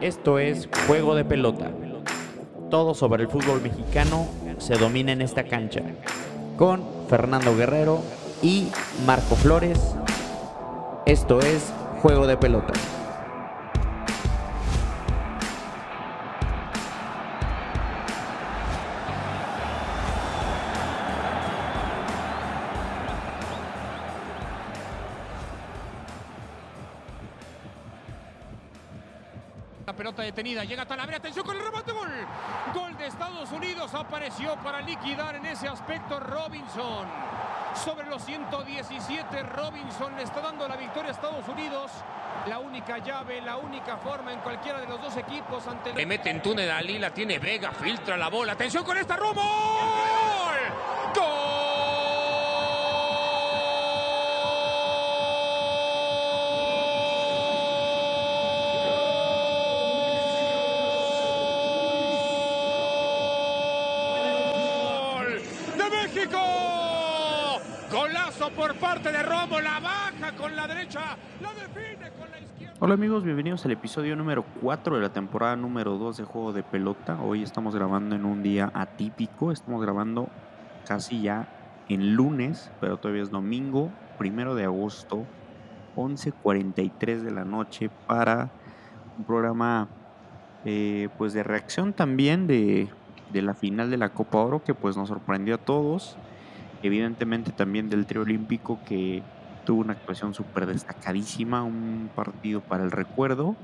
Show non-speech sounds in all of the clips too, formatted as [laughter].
Esto es Juego de Pelota. Todo sobre el fútbol mexicano se domina en esta cancha. Con Fernando Guerrero y Marco Flores. Esto es Juego de Pelota. Llega Talavera, atención con el remate, gol. Gol de Estados Unidos, apareció para liquidar en ese aspecto Robinson. Sobre los 117, Robinson le está dando la victoria a Estados Unidos. La única llave, la única forma en cualquiera de los dos equipos ante... Le mete en túnel a la tiene Vega, filtra la bola. Atención con esta, Romo. Por parte de Romo, la baja con la derecha, la define con la izquierda. Hola amigos, bienvenidos al episodio número 4 de la temporada número 2 de Juego de Pelota. Hoy estamos grabando en un día atípico, estamos grabando casi ya en lunes, pero todavía es domingo, primero de agosto, 11.43 de la noche para un programa eh, pues de reacción también de, de la final de la Copa Oro que pues nos sorprendió a todos. Evidentemente también del trío olímpico que tuvo una actuación súper destacadísima, un partido para el recuerdo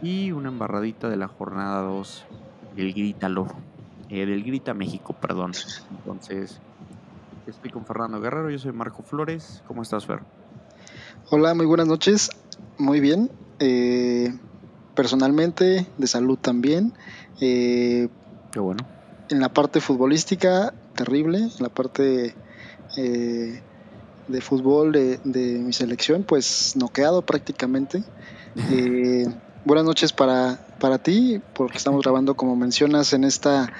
y una embarradita de la jornada 2 del Grítalo, eh, del Grita México, perdón. Entonces, estoy con Fernando Guerrero, yo soy Marco Flores. ¿Cómo estás, Fer? Hola, muy buenas noches. Muy bien. Eh, personalmente, de salud también. Eh, Qué bueno. en la parte futbolística, terrible. En la parte eh, de fútbol de, de mi selección, pues noqueado prácticamente. Eh, buenas noches para, para ti, porque estamos grabando, como mencionas, en esta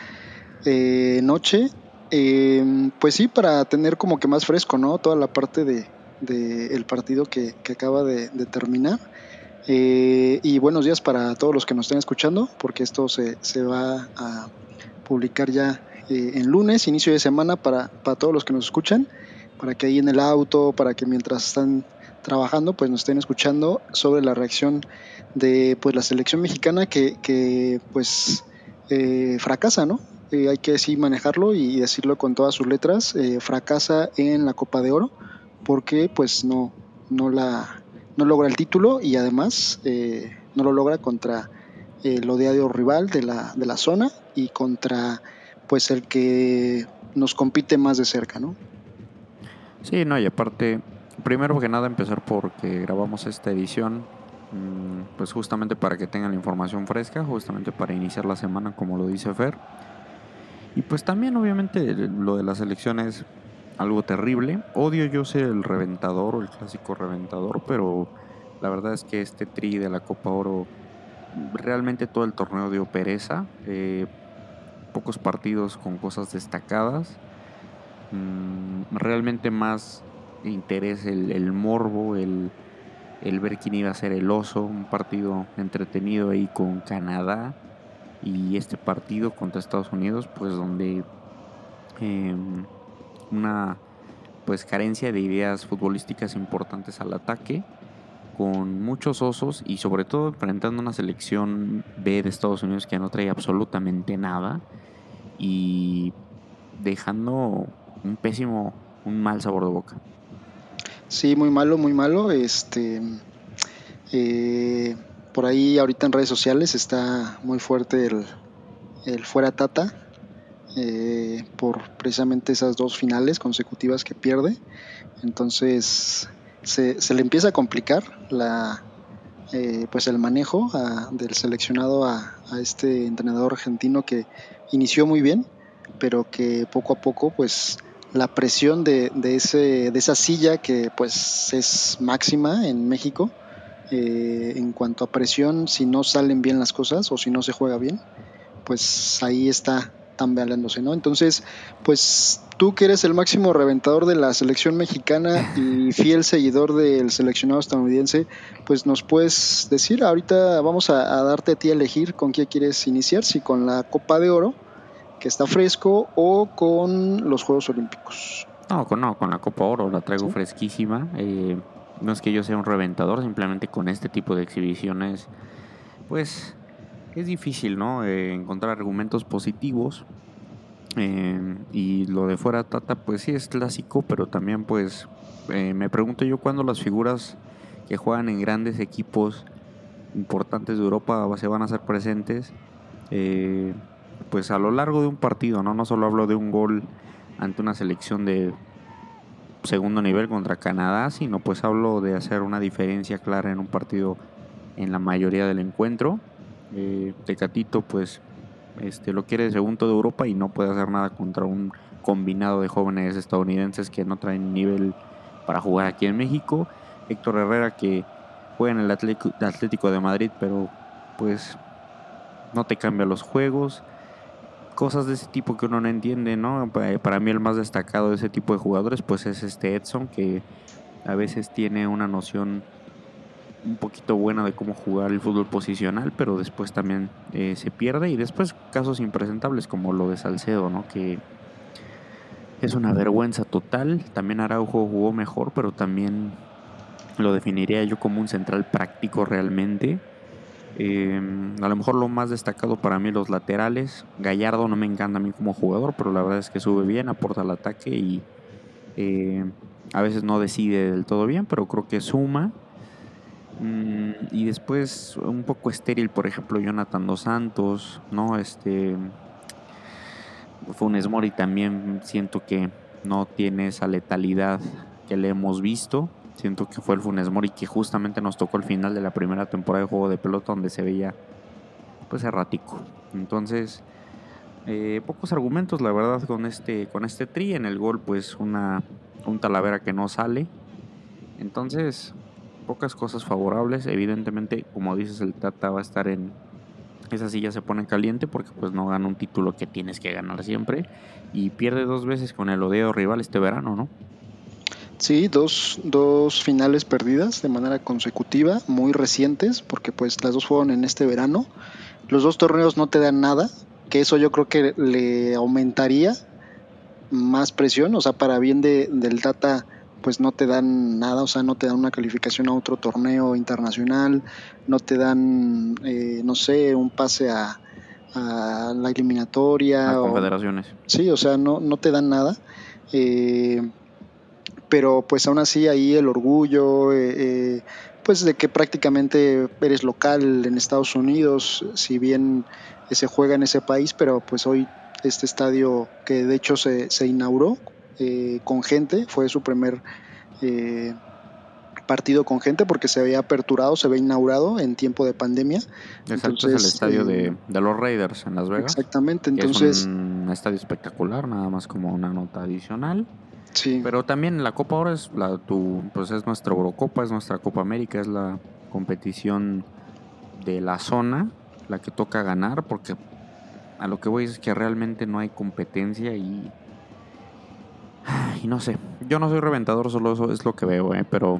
eh, noche. Eh, pues sí, para tener como que más fresco, ¿no? Toda la parte de, de el partido que, que acaba de, de terminar. Eh, y buenos días para todos los que nos estén escuchando, porque esto se, se va a publicar ya eh, en lunes, inicio de semana, para, para todos los que nos escuchan, para que ahí en el auto, para que mientras están trabajando, pues nos estén escuchando sobre la reacción de pues la selección mexicana que, que pues eh, fracasa, ¿no? Eh, hay que sí manejarlo y decirlo con todas sus letras, eh, fracasa en la Copa de Oro porque pues no, no la no logra el título y además no lo logra contra el odiado rival de la, de la zona y contra pues el que nos compite más de cerca, ¿no? Sí, no, y aparte, primero que nada empezar porque grabamos esta edición, mm, pues justamente para que tengan la información fresca, justamente para iniciar la semana, como lo dice Fer. Y pues también, obviamente, lo de las elecciones algo terrible. Odio yo ser el reventador o el clásico reventador, pero la verdad es que este tri de la Copa Oro, realmente todo el torneo dio pereza. eh, pocos partidos con cosas destacadas. Mm, realmente más interés el, morbo, el, el ver quién iba a ser el oso. Un partido entretenido ahí con Canadá. Y este partido contra Estados Unidos, pues donde em, una pues carencia de ideas futbolísticas importantes al ataque, con muchos osos y sobre todo enfrentando una selección B de Estados Unidos que no trae absolutamente nada y dejando un pésimo, un mal sabor de boca. Sí, muy malo, muy malo. Este, eh, por ahí ahorita en redes sociales está muy fuerte el, el fuera Tata eh, por precisamente esas dos finales consecutivas que pierde. Entonces se, se le empieza a complicar la, eh, pues el manejo del seleccionado a, a este entrenador argentino que inició muy bien, pero que poco a poco pues la presión de, de, ese, de esa silla que pues es máxima en México eh, en cuanto a presión, si no salen bien las cosas o si no se juega bien, pues ahí está tambaleándose, ¿no? Entonces, pues tú que eres el máximo reventador de la selección mexicana y [laughs] fiel seguidor del seleccionado estadounidense, pues nos puedes decir, ahorita vamos a, a darte a ti a elegir con qué quieres iniciar, si con la Copa de Oro, que está fresco, o con los Juegos Olímpicos. No, con, no, con la Copa Oro la traigo fresquísima. Eh, no es que yo sea un reventador, simplemente con este tipo de exhibiciones, pues es difícil, ¿no? Eh, encontrar argumentos positivos. Eh, y lo de fuera Tata, pues sí es clásico, pero también pues me pregunto yo cuándo las figuras que juegan en grandes equipos importantes de Europa se van a hacer presentes. Pues a lo largo de un partido, ¿no? No solo hablo de un gol ante una selección de segundo nivel contra Canadá, sino pues hablo de hacer una diferencia clara en un partido en la mayoría del encuentro. Eh, Tecatito pues este, lo quiere de segundo de Europa y no puede hacer nada contra un combinado de jóvenes estadounidenses que no traen nivel para jugar aquí en México. Héctor Herrera que juega en el Atlético de Madrid, pero pues no te cambia los juegos cosas de ese tipo que uno no entiende, ¿no? Para mí el más destacado de ese tipo de jugadores pues es este Edson que a veces tiene una noción un poquito buena de cómo jugar el fútbol posicional, pero después también eh, se pierde y después casos impresentables como lo de Salcedo, ¿no? Que es una vergüenza total. También Araujo jugó mejor, pero también lo definiría yo como un central práctico realmente. Em, a lo mejor lo más destacado para mí los laterales. Gallardo no me encanta a mí como jugador, pero la verdad es que sube bien, aporta al ataque y eh, a veces no decide del todo bien, pero creo que suma. Mm, y después un poco estéril, por ejemplo, Jonathan Dos Santos, ¿no? Este Funes Mori también siento que no tiene esa letalidad que le hemos visto. Siento que fue el Funes Mori que justamente nos tocó el final de la primera temporada de juego de pelota donde se veía pues errático. Entonces, eh, pocos argumentos la verdad con este, con este tri. En el gol pues una, un Talavera que no sale. Entonces, pocas cosas favorables. Evidentemente, como dices, el Tata va a estar en... Esa silla se pone caliente porque pues no gana un título que tienes que ganar siempre. Y pierde dos veces con el Odeo rival este verano, ¿no? Sí, dos, dos finales perdidas de manera consecutiva, muy recientes, porque pues las dos fueron en este verano. Los dos torneos no te dan nada, que eso yo creo que le aumentaría más presión, o sea, para bien de, del data pues no te dan nada, o sea, no te dan una calificación a otro torneo internacional, no te dan, eh, no sé, un pase a, a la eliminatoria. A confederaciones. sí, o sea, no, no te dan nada. Eh, pero pues aún así ahí el orgullo, eh, eh, pues de que prácticamente eres local en Estados Unidos, si bien se juega en ese país, pero pues hoy este estadio que de hecho se, se inauguró eh, con gente, fue su primer partido con gente porque se había aperturado, se había inaugurado en tiempo de pandemia. Exacto, es el estadio de, los Raiders en Las Vegas. Exactamente, entonces... Es un estadio espectacular, nada más como una nota adicional. Sí. Pero también la Copa ahora es la tu, pues es nuestra Eurocopa, es nuestra Copa América, es la competición de la zona, la que toca ganar, porque a lo que voy es que realmente no hay competencia y y no sé, yo no soy reventador, solo eso es lo que veo, ¿eh? pero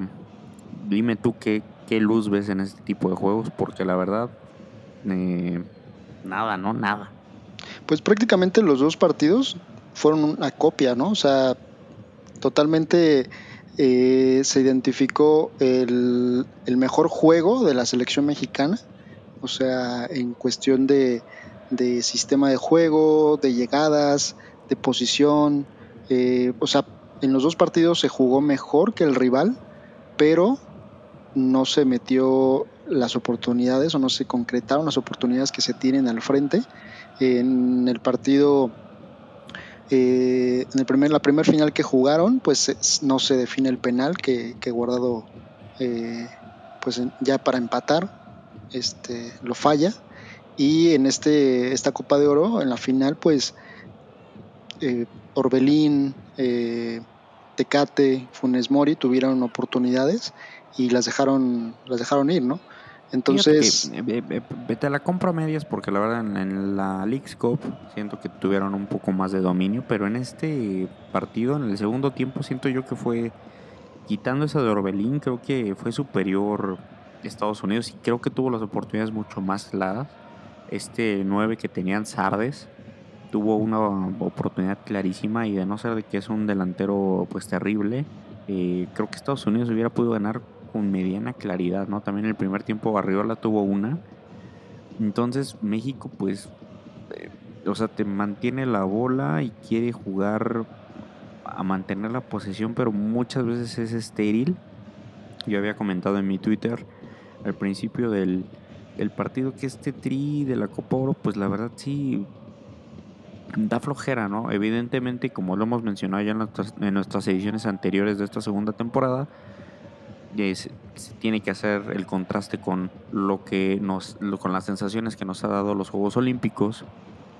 dime tú qué, qué luz ves en este tipo de juegos, porque la verdad, eh, nada, ¿no? Nada. Pues prácticamente los dos partidos fueron una copia, ¿no? O sea, totalmente eh, se identificó el, mejor juego de la selección mexicana, o sea, en cuestión de, sistema de juego, de llegadas, de posición, eh, o sea, en los dos partidos se jugó mejor que el rival, pero no se metió las oportunidades o no se concretaron las oportunidades que se tienen al frente. En el partido eh, en el primer, la primera final que jugaron, pues no se define el penal que, que Guardado, eh, pues ya para empatar, este, lo falla. Y en este, esta Copa de Oro, en la final, pues eh, Orbelín, Tecate, Funes Mori tuvieron oportunidades y las dejaron, las dejaron ir, ¿no? Entonces... vete a la compra medias porque la verdad en, la League's Cup siento que tuvieron un poco más de dominio, pero en este partido, en el segundo tiempo, siento yo que fue, quitando esa de Orbelín, creo que fue superior Estados Unidos y creo que tuvo las oportunidades mucho más claras. Este 9 que tenían Sardes tuvo una oportunidad clarísima y de no ser de que es un delantero pues terrible, eh, creo que Estados Unidos hubiera podido ganar con mediana claridad, ¿no? También el primer tiempo Arriola tuvo una. Entonces México pues, eh, o sea, te mantiene la bola y quiere jugar a mantener la posesión, pero muchas veces es estéril. Yo había comentado en mi Twitter al principio del, del partido que este tri de la Copa Oro, pues la verdad sí da flojera, ¿no? Evidentemente, como lo hemos mencionado ya en nuestras, en nuestras ediciones anteriores de esta segunda temporada, se, tiene que hacer el contraste con lo que nos, con las sensaciones que nos ha dado los Juegos Olímpicos.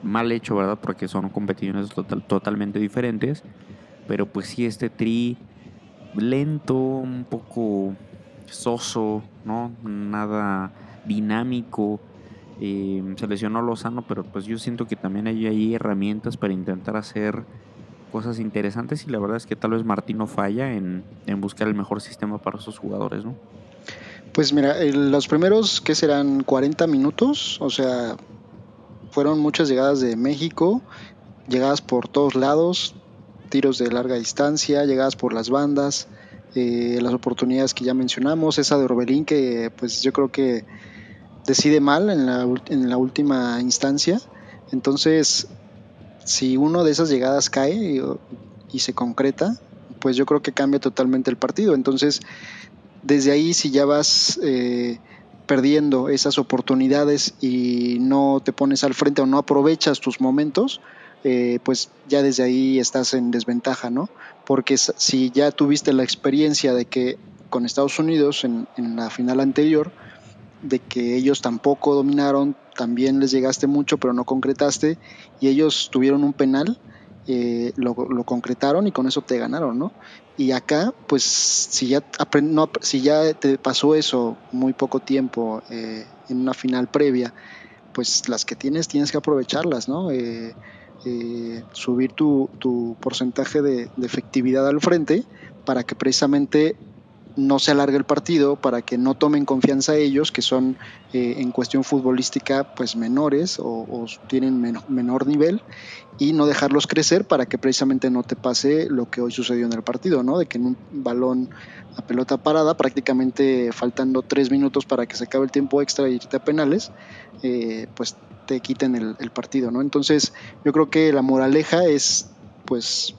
Mal hecho, ¿verdad? Porque son competiciones totalmente diferentes. Pero pues sí, este tri lento, un poco soso, ¿no? Nada dinámico. Eh, se lesionó Lozano, pero pues yo siento que también hay ahí herramientas para intentar hacer cosas interesantes y la verdad es que tal vez Martino falla en, buscar el mejor sistema para sus jugadores, ¿no? Pues mira, los primeros que serán 40 minutos, o sea, fueron muchas llegadas de México, llegadas por todos lados, tiros de larga distancia, llegadas por las bandas, eh, las oportunidades que ya mencionamos, esa de Orbelín que pues yo creo que decide mal en la, en la última instancia. Entonces, si uno de esas llegadas cae y, se concreta, pues yo creo que cambia totalmente el partido. Entonces, desde ahí si ya vas eh, perdiendo esas oportunidades y no te pones al frente o no aprovechas tus momentos, eh, pues ya desde ahí estás en desventaja, ¿no? Porque si ya tuviste la experiencia de que con Estados Unidos en, en la final anterior, de que ellos tampoco dominaron, también les llegaste mucho, pero no concretaste, y ellos tuvieron un penal, eh, lo, concretaron y con eso te ganaron, ¿no? Y acá, pues, si ya, no, si ya te pasó eso muy poco tiempo eh, en una final previa, pues las que tienes tienes que aprovecharlas, ¿no? Eh, subir tu, tu porcentaje de efectividad al frente para que precisamente no se alargue el partido, para que no tomen confianza ellos, que son eh, en cuestión futbolística pues menores o, tienen menor nivel, y no dejarlos crecer para que precisamente no te pase lo que hoy sucedió en el partido, ¿no? De que en un balón a pelota parada, prácticamente faltando tres minutos para que se acabe el tiempo extra y irte a penales, eh, pues te quiten el, partido, ¿no? Entonces yo creo que la moraleja es pues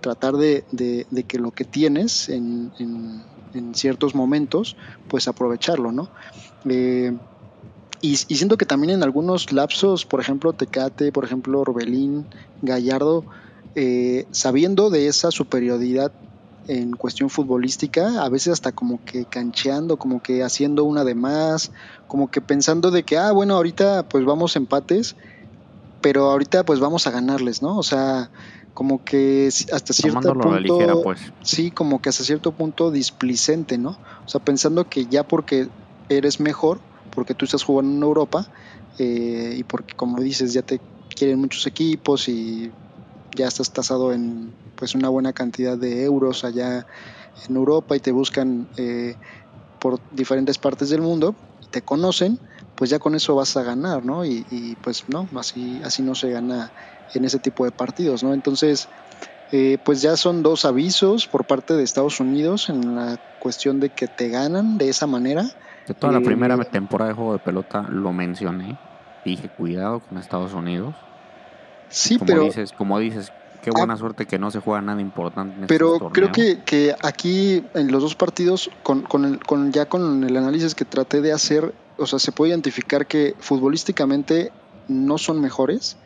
tratar de, que lo que tienes en en ciertos momentos, pues aprovecharlo, ¿no? Eh, y, siento que también en algunos lapsos, por ejemplo, Tecate, por ejemplo, Robelín, Gallardo, eh, sabiendo de esa superioridad en cuestión futbolística, a veces hasta como que cancheando, como que haciendo una de más, como que pensando de que, ah, bueno, ahorita pues vamos empates, pero ahorita pues vamos a ganarles, ¿no? O sea, como que hasta cierto punto pues. sí como que hasta cierto punto displicente no o sea pensando que ya porque eres mejor porque tú estás jugando en Europa eh, y porque como dices ya te quieren muchos equipos y ya estás tasado en pues una buena cantidad de euros allá en Europa y te buscan eh, por diferentes partes del mundo y te conocen pues ya con eso vas a ganar no y, y pues no así así no se gana en ese tipo de partidos, ¿no? Entonces, eh, pues ya son dos avisos por parte de Estados Unidos en la cuestión de que te ganan de esa manera. De toda la primera eh, temporada de juego de pelota lo mencioné. Dije, cuidado con Estados Unidos. Sí, como pero... Dices, como dices, qué buena ah, suerte que no se juega nada importante. En pero creo que, que, aquí en los dos partidos, con, con, el, con ya con el análisis que traté de hacer, o sea, se puede identificar que futbolísticamente no son mejores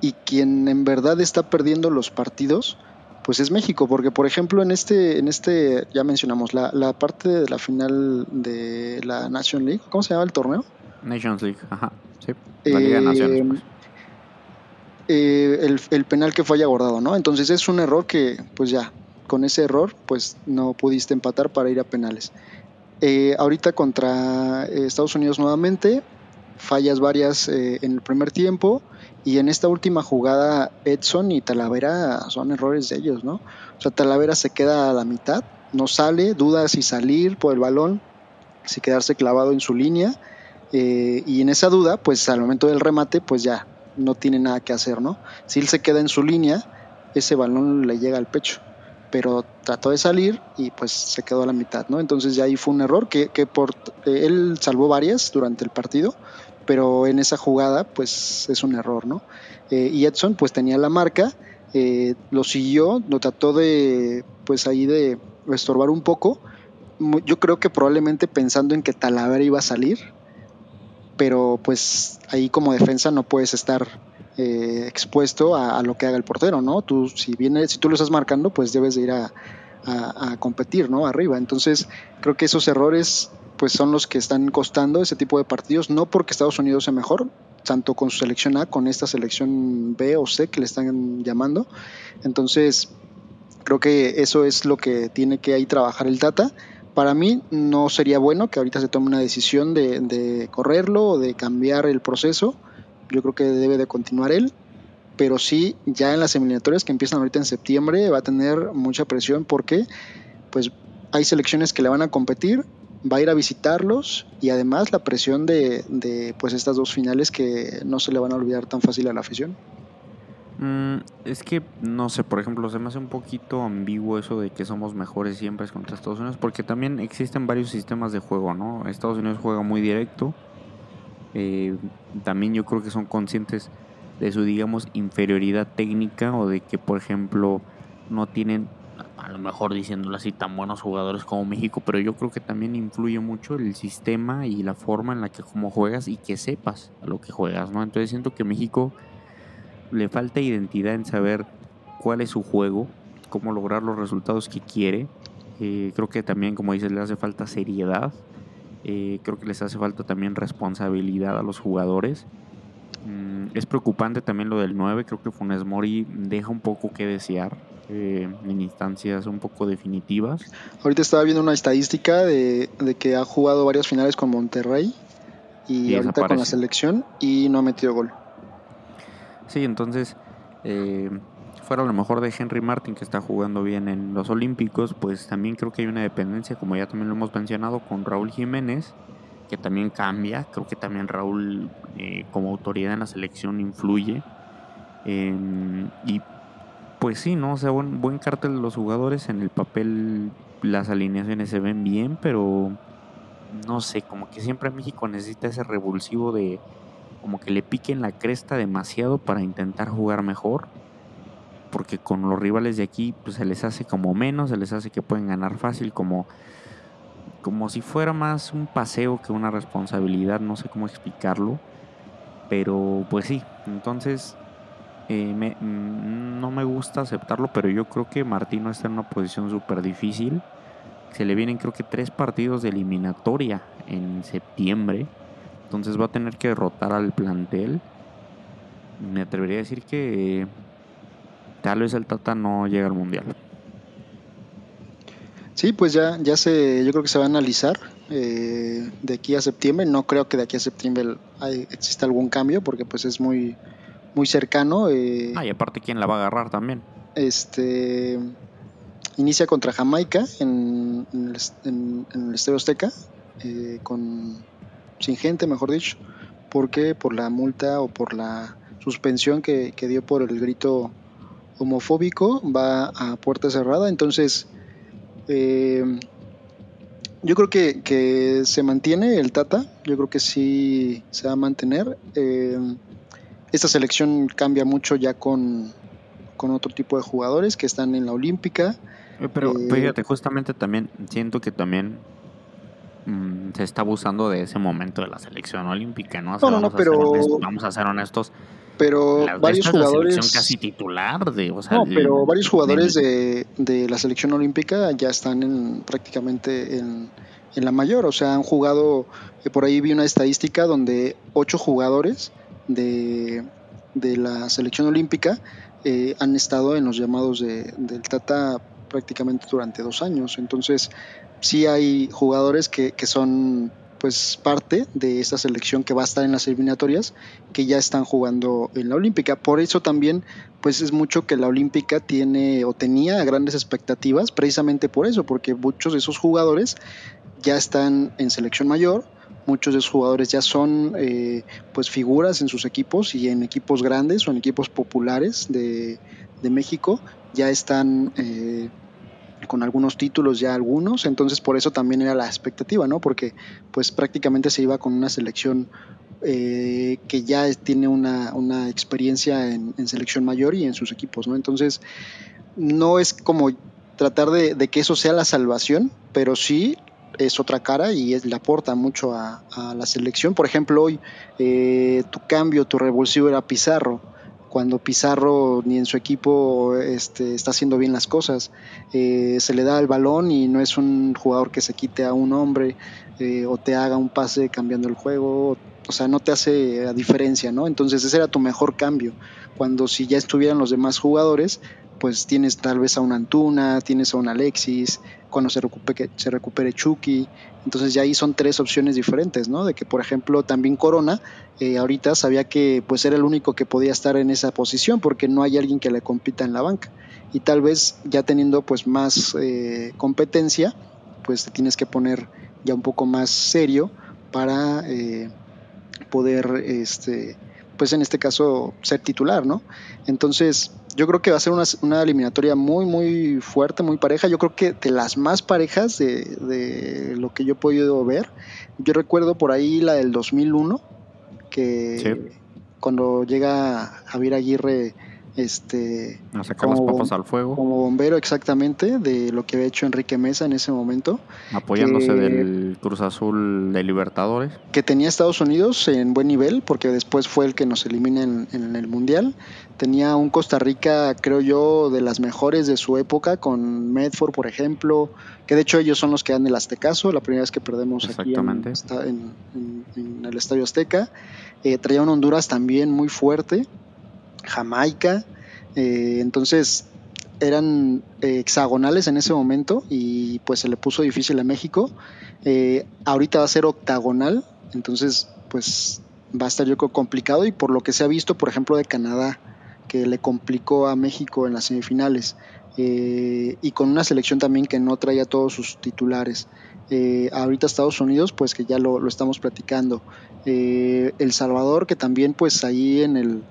y quien en verdad está perdiendo los partidos, pues es México, porque por ejemplo en este, en este, ya mencionamos, la, la parte de la final de la Nation League, ¿cómo se llama el torneo? Nations League, ajá, sí, la Liga de eh, Naciones. Pues. Eh, el, el, penal que fue abordado, ¿no? Entonces es un error que, pues ya, con ese error, pues no pudiste empatar para ir a penales. Eh, ahorita contra eh, Estados Unidos nuevamente, fallas varias en el primer tiempo y en esta última jugada Edson y Talavera son errores de ellos, ¿no? O sea, Talavera se queda a la mitad, no sale, duda si salir por el balón, si quedarse clavado en su línea y en esa duda, pues al momento del remate, pues ya no tiene nada que hacer, ¿no? Si él se queda en su línea, ese balón le llega al pecho pero trató de salir y pues se quedó a la mitad, ¿no? Entonces ya ahí fue un error que, que por, eh, él salvó varias durante el partido, pero en esa jugada pues es un error, ¿no? Eh, y Edson pues tenía la marca, eh, lo siguió, lo trató de pues ahí de estorbar un poco, yo creo que probablemente pensando en que Talavera iba a salir, pero pues ahí como defensa no puedes estar eh, expuesto a, lo que haga el portero, ¿no? Tú, si viene, si tú lo estás marcando, pues debes de ir a, competir, ¿no? Arriba. Entonces, creo que esos errores, pues son los que están costando ese tipo de partidos, no porque Estados Unidos sea mejor, tanto con su selección A, con esta selección B o C que le están llamando. Entonces, creo que eso es lo que tiene que ahí trabajar el Tata. Para mí no sería bueno que ahorita se tome una decisión de, de correrlo o de cambiar el proceso yo creo que debe de continuar él, pero sí, ya en las eliminatorias que empiezan ahorita en septiembre va a tener mucha presión porque pues hay selecciones que le van a competir, va a ir a visitarlos y además la presión de, pues estas dos finales que no se le van a olvidar tan fácil a la afición. Mm, es que, no sé, por ejemplo, se me hace un poquito ambiguo eso de que somos mejores siempre contra Estados Unidos, porque también existen varios sistemas de juego, ¿no? Estados Unidos juega muy directo, eh, también yo creo que son conscientes de su, digamos, inferioridad técnica o de que, por ejemplo, no tienen, a lo mejor diciéndolo así, tan buenos jugadores como México, pero yo creo que también influye mucho el sistema y la forma en la que como juegas y que sepas a lo que juegas, ¿no? Entonces siento que México le falta identidad en saber cuál es su juego, cómo lograr los resultados que quiere. Eh, creo que también, como dices, le hace falta seriedad eh, creo que les hace falta también responsabilidad a los jugadores. Mm, es preocupante también lo del 9. Creo que Funes Mori deja un poco que desear eh, en instancias un poco definitivas. Ahorita estaba viendo una estadística de, que ha jugado varias finales con Monterrey y, ahorita con la selección y no ha metido gol. Sí, entonces eh, fuera a lo mejor de Henry Martin, que está jugando bien en los Olímpicos, pues también creo que hay una dependencia, como ya también lo hemos mencionado, con Raúl Jiménez, que también cambia. Creo que también Raúl, eh, como autoridad en la selección, influye. Em, y pues sí, ¿no? O sea, buen, buen cartel de los jugadores. En el papel las alineaciones se ven bien, pero no sé, como que siempre México necesita ese revulsivo de como que le piquen la cresta demasiado para intentar jugar mejor porque con los rivales de aquí pues, se les hace como menos, se les hace que pueden ganar fácil, como, como si fuera más un paseo que una responsabilidad, no sé cómo explicarlo, pero pues sí, entonces eh, mm, no me gusta aceptarlo, pero yo creo que Martino está en una posición súper difícil. Se le vienen creo que tres partidos de eliminatoria en septiembre. Entonces va a tener que derrotar al plantel. Me atrevería a decir que tal vez el Tata no llega al Mundial. Sí, pues ya, ya se, yo creo que se va a analizar eh, de aquí a septiembre. No creo que de aquí a septiembre exista algún cambio porque pues es muy, muy cercano. Eh, ah, y aparte quién la va a agarrar también. Este inicia contra Jamaica en, el, Estadio Azteca eh, con sin gente, mejor dicho, porque por la multa o por la suspensión que, que dio por el grito homofóbico va a puerta cerrada. Entonces, eh, yo creo que, se mantiene el Tata, yo creo que sí se va a mantener. Eh, esta selección cambia mucho ya con, otro tipo de jugadores que están en la Olímpica. Eh, pero fíjate, justamente también siento que también mm, se está abusando de ese momento de la selección olímpica, ¿no? no, no, pero... vamos a ser honestos pero varios jugadores casi titular de no, pero varios jugadores de, de, la selección olímpica ya están en, prácticamente en, en la mayor o sea han jugado eh, por ahí vi una estadística donde ocho jugadores de, de la selección olímpica eh, han estado en los llamados de, del Tata prácticamente durante dos años. Entonces, sí hay jugadores que, que son pues parte de esta selección que va a estar en las eliminatorias que ya están jugando en la olímpica por eso también pues es mucho que la olímpica tiene o tenía grandes expectativas precisamente por eso porque muchos de esos jugadores ya están en selección mayor muchos de esos jugadores ya son eh, pues figuras en sus equipos y en equipos grandes o en equipos populares de, de México ya están eh, con algunos títulos ya algunos, entonces por eso también era la expectativa, ¿no? Porque pues prácticamente se iba con una selección eh, que ya tiene una, una experiencia en, selección mayor y en sus equipos, ¿no? Entonces no es como tratar de, que eso sea la salvación, pero sí es otra cara y le aporta mucho a, la selección. Por ejemplo, hoy eh, tu cambio, tu revulsivo era Pizarro cuando Pizarro ni en su equipo este, está haciendo bien las cosas. Eh, se le da el balón y no es un jugador que se quite a un hombre eh, o te haga un pase cambiando el juego. O sea, no te hace a diferencia, ¿no? Entonces ese era tu mejor cambio. Cuando si ya estuvieran los demás jugadores, pues tienes tal vez a un Antuna, tienes a un Alexis, cuando se recupere, se recupere Chucky. Entonces ya ahí son tres opciones diferentes, ¿no? De que, por ejemplo, también Corona eh, ahorita sabía que pues era el único que podía estar en esa posición porque no hay alguien que le compita en la banca. Y tal vez ya teniendo pues más eh, competencia, pues te tienes que poner ya un poco más serio para eh, poder, este, pues en este caso, ser titular, ¿no? Entonces, yo creo que va a ser una, eliminatoria muy, muy fuerte, muy pareja. Yo creo que de las más parejas de, lo que yo he podido ver. Yo recuerdo por ahí la del 2001, que cuando llega Javier Aguirre este sacar como, las papas al fuego. como bombero exactamente de lo que había hecho Enrique Mesa en ese momento apoyándose del Cruz Azul de Libertadores. que tenía Estados Unidos en buen nivel porque después fue el que nos elimina en, el mundial. Tenía un Costa Rica creo yo de las mejores de su época con Medford por ejemplo que de hecho ellos son los que dan el Aztecaso la primera vez que perdemos aquí en, en, el Estadio Azteca. Eh, traía un Honduras también muy fuerte Jamaica. Eh, entonces eran eh, hexagonales en ese momento y pues se le puso difícil a México. Eh, ahorita va a ser octagonal, entonces pues va a estar yo creo complicado y por lo que se ha visto, por ejemplo, de Canadá, que le complicó a México en las semifinales y con una selección también que no traía todos sus titulares. ahorita Estados Unidos, pues que ya lo, lo estamos platicando. El Salvador, que también pues ahí en el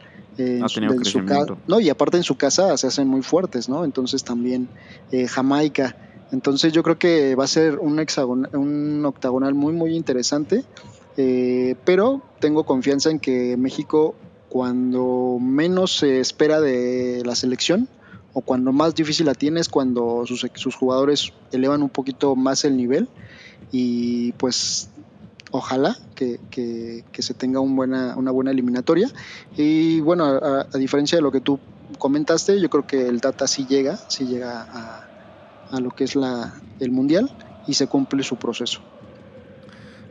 no, y aparte en su casa se hacen muy fuertes, ¿no? Entonces también eh, Jamaica. Entonces yo creo que va a ser un, un octagonal muy, muy interesante. Eh, pero tengo confianza en que México, cuando menos se espera de la selección, o cuando más difícil la tiene, es cuando sus, sus jugadores elevan un poquito más el nivel. Y pues ojalá que, se tenga un buena, una buena eliminatoria. Y bueno, a, diferencia de lo que tú comentaste, yo creo que el Data sí llega, sí llega a, lo que es la, el Mundial y se cumple su proceso.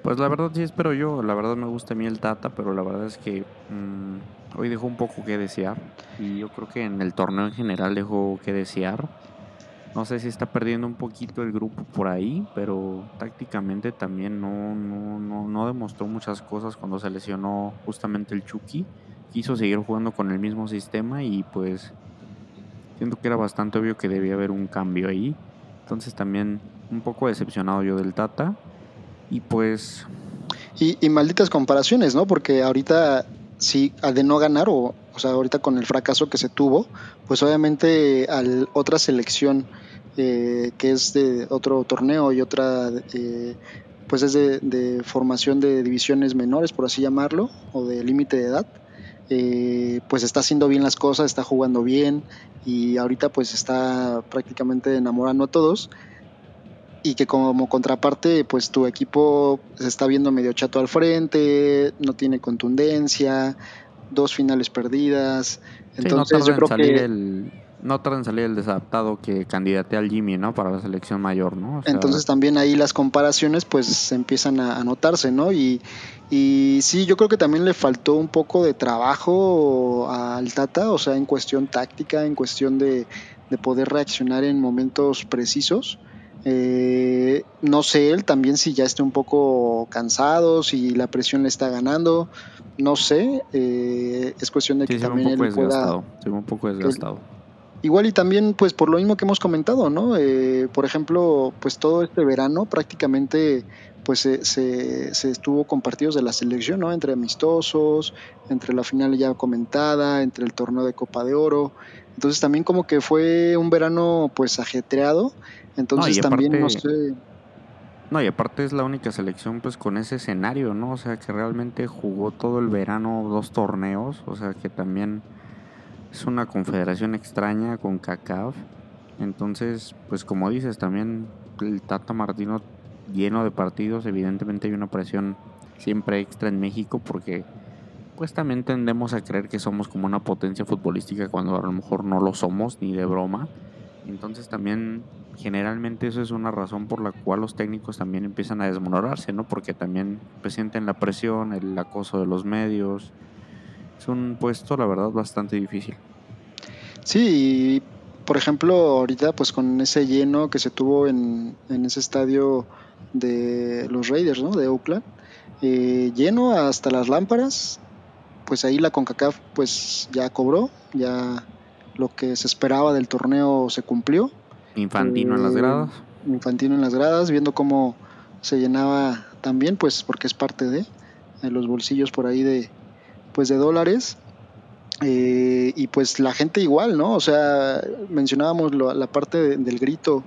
Pues la verdad sí espero yo, la verdad me gusta a mí el Tata, pero la verdad es que mm, hoy dejó un poco que desear y yo creo que en el torneo en general dejó que desear. No sé si está perdiendo un poquito el grupo por ahí, pero tácticamente también no, no, no, demostró muchas cosas cuando se lesionó justamente el Chucky. Quiso seguir jugando con el mismo sistema y pues siento que era bastante obvio que debía haber un cambio ahí. Entonces también un poco decepcionado yo del Tata. Y pues... Y, y malditas comparaciones, ¿no? Porque ahorita sí, al de no ganar, o, o sea, ahorita con el fracaso que se tuvo, pues obviamente al otra selección eh, que es de otro torneo y otra, eh, pues es de, formación de divisiones menores, por así llamarlo, o de límite de edad, eh, pues está haciendo bien las cosas, está jugando bien y ahorita pues está prácticamente enamorando a todos. Y que como contraparte pues tu equipo se está viendo medio chato al frente, no tiene contundencia, dos finales perdidas, entonces yo creo que no tarda en salir el desadaptado que candidate al Jimmy, ¿no? Para la selección mayor, ¿no? Entonces también ahí las comparaciones pues empiezan a, notarse, ¿no? Y, y sí, yo creo que también le faltó un poco de trabajo al Tata, o sea, en cuestión táctica, en cuestión de, de poder reaccionar en momentos precisos. Eh, no sé él también si ya esté un poco cansado, si la presión le está ganando, no sé. Eh, es cuestión de que también un poco él pueda. un poco desgastado. igual y también, pues por lo mismo que hemos comentado, ¿no? Eh, por ejemplo, pues todo este verano prácticamente pues se, se, estuvo con partidos de la selección, ¿no? Entre amistosos, entre la final ya comentada, entre el torneo de Copa de Oro. Entonces también como que fue un verano pues ajetreado entonces también no sé. No, y aparte es la única selección pues con ese escenario, ¿no? O sea, que realmente jugó todo el verano dos torneos, o sea, que también es una confederación extraña con CACAF. Entonces, pues como dices, también el Tata Martino lleno de partidos, evidentemente hay una presión siempre extra en México porque pues también tendemos a creer que somos como una potencia futbolística cuando a lo mejor no lo somos ni de broma. Entonces también generalmente eso es una razón por la cual los técnicos también empiezan a desmonorarse, ¿no? Porque también pues, sienten la presión, el acoso de los medios. Es un puesto, la verdad, bastante difícil. Sí, por ejemplo, ahorita pues con ese lleno que se tuvo en, ese estadio de los Raiders, ¿no? De Oakland, eh, lleno hasta las lámparas, pues ahí la CONCACAF pues ya cobró, ya lo que se esperaba del torneo se cumplió Infantino en las gradas. Infantino en las gradas, viendo cómo se llenaba también, pues porque es parte de, los bolsillos por ahí de, pues de dólares. Eh, y pues la gente igual, ¿no? O sea, mencionábamos la parte del grito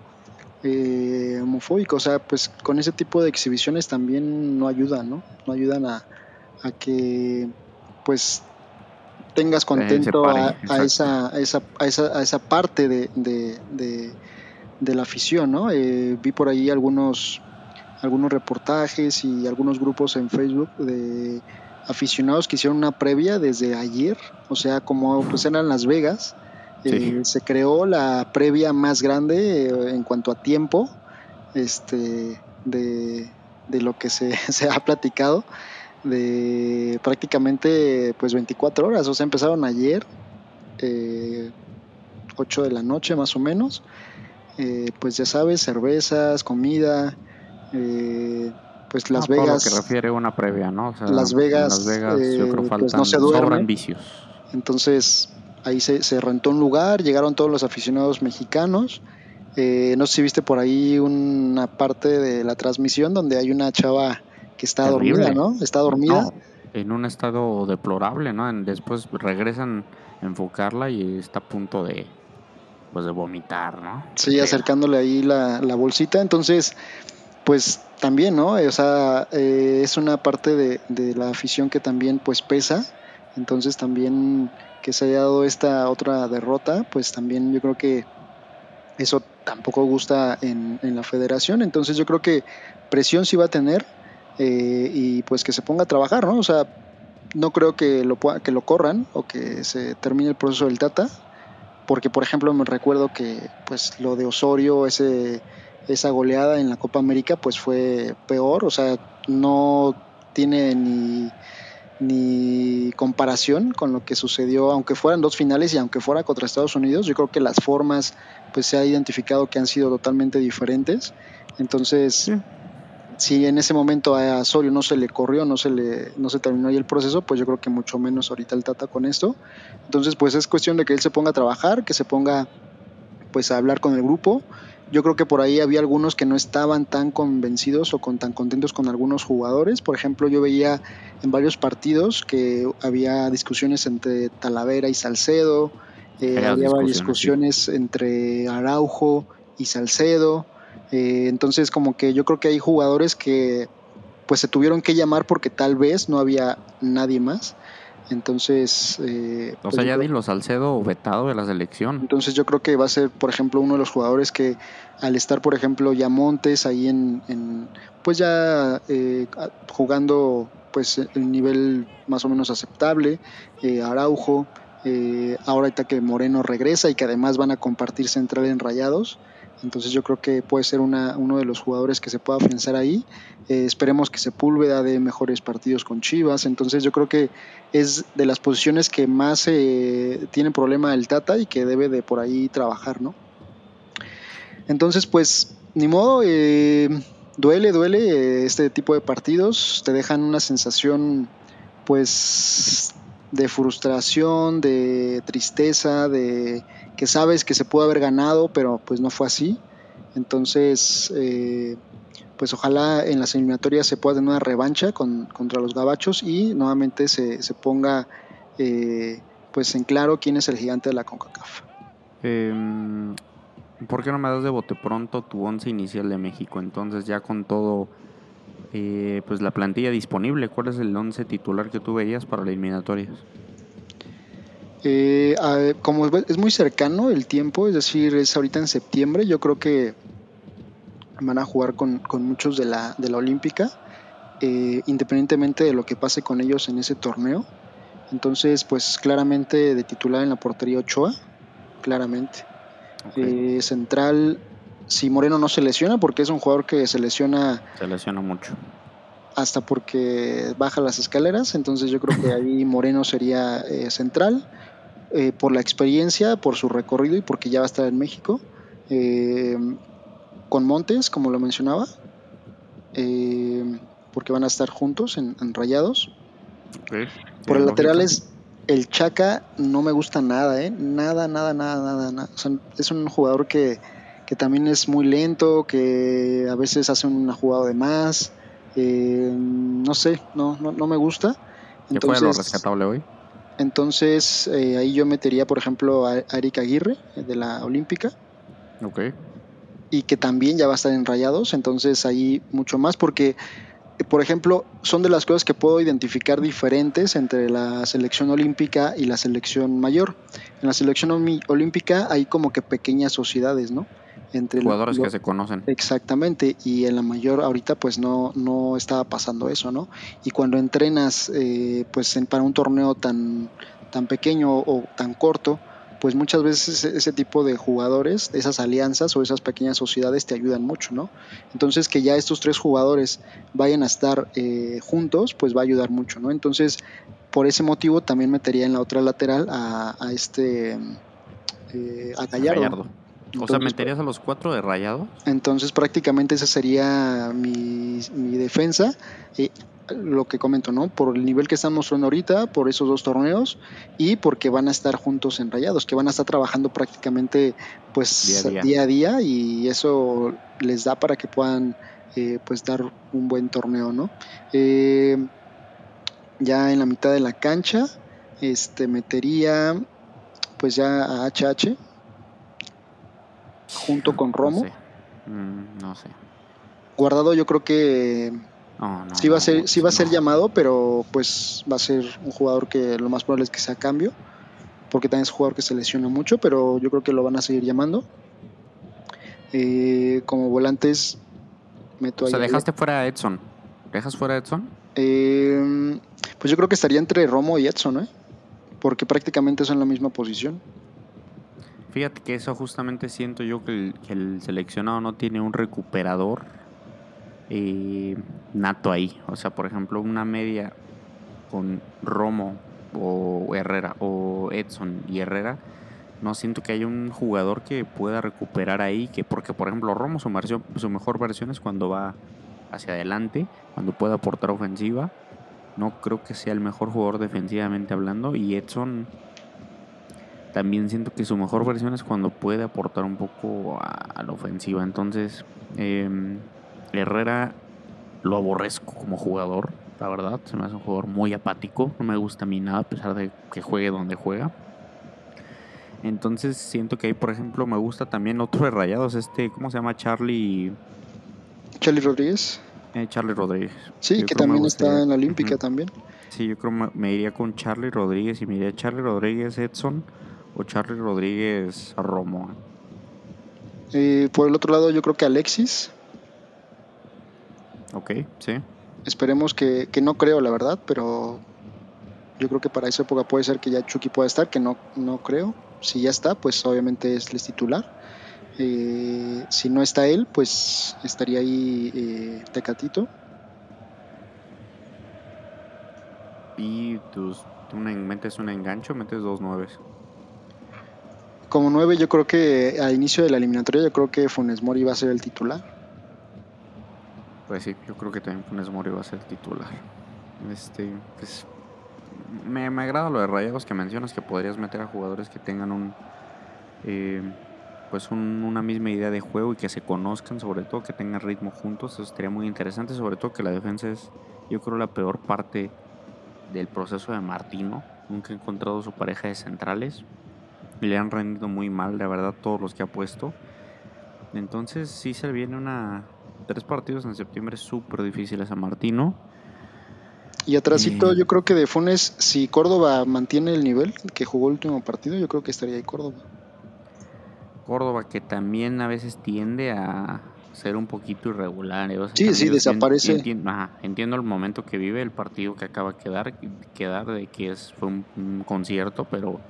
eh, homofóbico, o sea, pues con ese tipo de exhibiciones también no ayudan, ¿no? No ayudan a, a que pues tengas contento a, esa, a, esa, a, esa, a esa parte de, de la afición, ¿no? Eh, vi por ahí algunos, algunos reportajes y algunos grupos en Facebook de aficionados que hicieron una previa desde ayer, o sea, como pues eran Las Vegas, eh, se creó la previa más grande eh, en cuanto a tiempo este, de, lo que se, [laughs] se, ha platicado, de prácticamente pues 24 horas, o sea, empezaron ayer, 8 de la noche más o menos, eh, pues ya sabes, cervezas, comida, eh, pues Las Vegas. Lo que refiere una previa, ¿no? Las Vegas, yo creo que pues, no se duermen. vicios. Entonces ahí se, se, rentó un lugar, llegaron todos los aficionados mexicanos. Eh, no sé si viste por ahí una parte de la transmisión donde hay una chava que está dormida, ¿no? Está dormida. en un estado deplorable, ¿no? Después regresan a enfocarla y está a punto de, pues de vomitar, ¿no? Sí, acercándole ahí la, bolsita, entonces, pues también, ¿no? O sea, eh, es una parte de, la afición que también pues pesa, entonces también que se haya dado esta otra derrota, pues también yo creo que eso tampoco gusta en, la federación, entonces yo creo que presión sí va a tener eh, y pues que se ponga a trabajar, ¿no? O sea, no creo que lo, que lo corran o que se termine el proceso del Tata, porque por ejemplo me recuerdo que pues lo de Osorio, ese, esa goleada en la Copa América pues fue peor, o sea, no tiene ni, ni comparación con lo que sucedió, aunque fueran dos finales y aunque fuera contra Estados Unidos, yo creo que las formas pues se ha identificado que han sido totalmente diferentes, entonces si en ese momento a Osorio no se le corrió, no se le no se terminó ahí el proceso, pues yo creo que mucho menos ahorita el Tata con esto. Entonces, pues es cuestión de que él se ponga a trabajar, que se ponga pues a hablar con el grupo. Yo creo que por ahí había algunos que no estaban tan convencidos o con tan contentos con algunos jugadores. Por ejemplo, yo veía en varios partidos que había discusiones entre Talavera y Salcedo, eh, había discusiones entre Araujo y Salcedo. Eh, entonces como que yo creo que hay jugadores que pues se tuvieron que llamar porque tal vez no había nadie más. Entonces... Eh, o sea, pues ya di los Salcedo vetado de la selección. Entonces yo creo que va a ser, por ejemplo, uno de los jugadores que al estar, por ejemplo, ya Montes ahí en, pues ya eh, jugando pues el nivel más o menos aceptable, Araujo, Eh, ahorita que Moreno regresa y que además van a compartir central en Rayados. Entonces yo creo que puede ser uno de los jugadores que se pueda pensar ahí. Eh, esperemos que Sepúlveda de mejores partidos con Chivas. Entonces yo creo que es de las posiciones que más eh, tiene problema el Tata y que debe de por ahí trabajar, ¿no? Entonces pues ni modo, eh, duele, duele este tipo de partidos. Te dejan una sensación pues de frustración, de tristeza, de que sabes que se pudo haber ganado, pero pues no fue así. Entonces, eh, pues ojalá en las eliminatorias se pueda tener una revancha contra los gabachos y nuevamente se, ponga eh, pues en claro quién es el gigante de la CONCACAF. Em, ¿Por qué no me das de bote pronto tu once inicial de México? Entonces ya con todo, eh, pues la plantilla disponible, ¿cuál es el once titular que tú veías para las eliminatorias? Eh, como es muy cercano el tiempo, es decir, es ahorita en septiembre, yo creo que van a jugar con, muchos de la, de la Olímpica, eh, independientemente de lo que pase con ellos en ese torneo. Entonces, pues claramente de titular en la portería Ochoa, claramente. Eh, central, si Moreno no se lesiona, porque es un jugador que se lesiona. Se lesiona mucho. Hasta porque baja las escaleras, entonces yo creo que ahí Moreno sería central. Eh, por la experiencia, por su recorrido y porque ya va a estar en México. Eh, con Montes, como lo mencionaba, eh, porque van a estar juntos en, Rayados. Por el lateral es el Chaca, no me gusta nada, ¿eh? Nada, nada, nada, nada. es un jugador que, también es muy lento, que a veces hace una jugada de más. no sé, no, no, no me gusta. Entonces, ¿Qué fue lo rescatable hoy? Entonces eh, ahí yo metería, por ejemplo, a Eric Aguirre de la Olímpica. Ok. Y que también ya va a estar en Rayados, entonces ahí mucho más, porque, por ejemplo, son de las cosas que puedo identificar diferentes entre la selección olímpica y la selección mayor. En la selección olímpica hay como que pequeñas sociedades, ¿no? Entre jugadores que se conocen. Exactamente, y en la mayor ahorita pues no, no estaba pasando eso, ¿no? Y cuando entrenas eh, pues para un torneo tan, tan pequeño o tan corto, pues muchas veces ese tipo de jugadores, esas alianzas o esas pequeñas sociedades te ayudan mucho, ¿no? Entonces que ya estos tres jugadores vayan a estar eh, juntos, pues va a ayudar mucho, ¿no? Entonces, por ese motivo también metería en la otra lateral a, este... Eh, a Gallardo o sea, ¿meterías a los cuatro de rayado? Entonces prácticamente esa sería mi, defensa. Y lo que comento, ¿no? Por el nivel que estamos mostrando ahorita, por esos dos torneos y porque van a estar juntos en Rayados, que van a estar trabajando prácticamente pues día a día, y eso les da para que puedan eh, pues dar un buen torneo, ¿no? Eh, ya en la mitad de la cancha, este metería pues ya a HH, junto con Romo. Mm, no sé. Guardado yo creo que sí va a ser sí va a ser llamado, pero pues va a ser un jugador que lo más probable es que sea cambio, porque también es un jugador que se lesiona mucho, pero yo creo que lo van a seguir llamando. Eh, como volantes meto O sea, dejaste fuera a Edson. ¿Dejas fuera a Edson? Eh, pues yo creo que estaría entre Romo y Edson, ¿eh? Porque prácticamente son la misma posición. Fíjate que eso justamente siento yo que el, seleccionado no tiene un recuperador eh, nato ahí. O sea, por ejemplo, una media con Romo o Herrera o Edson y Herrera. No siento que haya un jugador que pueda recuperar ahí, que porque por ejemplo Romo su, su mejor versión es cuando va hacia adelante, cuando puede aportar ofensiva. No creo que sea el mejor jugador defensivamente hablando y Edson también siento que su mejor versión es cuando puede aportar un poco a, la ofensiva. Entonces, em, Herrera lo aborrezco como jugador, la verdad. Se me hace un jugador muy apático. No me gusta a mí nada, a pesar de que juegue donde juega. Entonces siento que ahí, por ejemplo, me gusta también otro de rayados, este, ¿cómo se llama? Charlie. Charlie Rodríguez. Eh, Charlie Rodríguez. Sí, que también está en la Olímpica también. Sí, yo creo que me iría con Charlie Rodríguez y me iría Charlie Rodríguez, Edson o Charlie Rodríguez Romo. Eh, por el otro lado, yo creo que Alexis. Ok, sí. Esperemos que, que no creo, la verdad, pero Yo creo que para esa época puede ser que ya Chucky pueda estar, que no, no creo. Si ya está, pues obviamente es el titular. Eh, si no está él, pues estaría ahí eh, Tecatito. Y tus, tú metes un engancho, metes dos nueves. Como nueve, yo creo que al inicio de la eliminatoria, yo creo que Funes Mori va a ser el titular. Pues sí, yo creo que también Funes Mori va a ser el titular. Este, pues, me, agrada lo de Rayados que mencionas que podrías meter a jugadores que tengan un eh, pues una misma idea de juego y que se conozcan, sobre todo que tengan ritmo juntos. Eso sería muy interesante, sobre todo que la defensa es, yo creo, la peor parte del proceso de Martino. Nunca ha encontrado su pareja de centrales. Le han rendido muy mal, la verdad, todos los que ha puesto. Entonces sí se viene una... Tres partidos en septiembre súper difíciles a Martino. Y atrásito, yo creo que de Funes, si Córdoba mantiene el nivel que jugó el último partido, yo creo que estaría ahí Córdoba. Córdoba que también a veces tiende a ser un poquito irregular. ¿eh? sí, sí, desaparece. Entiendo, el momento que vive, el partido que acaba de quedar, quedar de que es, fue un, concierto, pero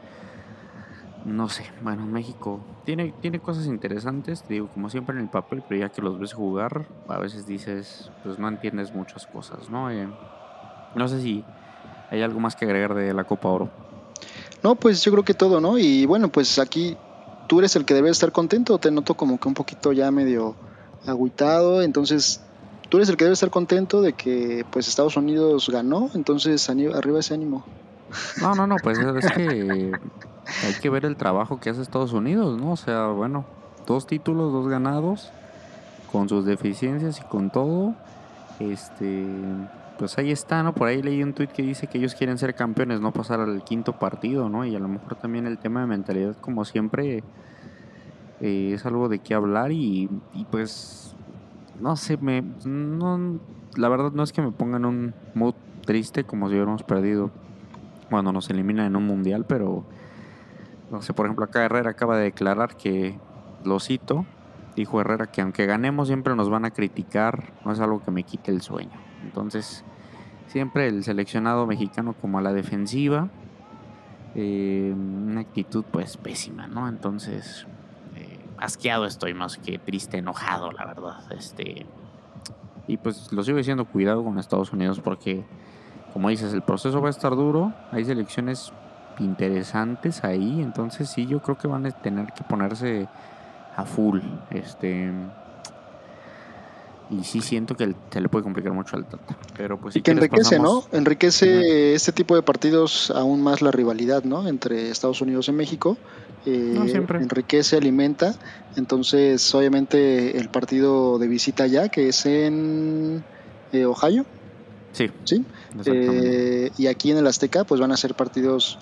no sé. Bueno, México tiene, tiene cosas interesantes, digo, como siempre en el papel, pero ya que los ves jugar, a veces dices, pues no entiendes muchas cosas, ¿no? Eh, no sé si hay algo más que agregar de la Copa Oro. No, pues yo creo que todo, ¿no? Y bueno, pues aquí tú eres el que debe estar contento, te noto como que un poquito ya medio agüitado, entonces tú eres el que debe estar contento de que pues Estados Unidos ganó, entonces arriba ese ánimo. No, no, no, pues es que [laughs] hay que ver el trabajo que hace Estados Unidos, ¿no? O sea, bueno, dos títulos, dos ganados, con sus deficiencias y con todo. Este, pues ahí está, ¿no? Por ahí leí un tuit que dice que ellos quieren ser campeones, no pasar al quinto partido, ¿no? Y a lo mejor también el tema de mentalidad, como siempre, eh, es algo de qué hablar y, pues, no sé, me, no, la verdad no es que me pongan un mood triste como si hubiéramos perdido cuando nos eliminan en un mundial, pero, no sé, por ejemplo, acá Herrera acaba de declarar que, lo cito, dijo Herrera que aunque ganemos siempre nos van a criticar, no es algo que me quite el sueño. Entonces, siempre el seleccionado mexicano como a la defensiva, eh, una actitud pues pésima, ¿no? Entonces, eh, asqueado estoy más que triste, enojado, la verdad. Este, y pues lo sigo diciendo, cuidado con Estados Unidos porque, como dices, el proceso va a estar duro, hay selecciones interesantes ahí, entonces sí, yo creo que van a tener que ponerse a full. Este y sí siento que se le puede complicar mucho al Tata. Pero pues y que enriquece, ¿no? Enriquece este tipo de partidos aún más la rivalidad, ¿no? Entre Estados Unidos y México. Eh, enriquece, alimenta. Entonces, obviamente, el partido de visita ya, que es en eh, Ohio. Sí. Sí. Eh, y aquí en el Azteca, pues van a ser partidos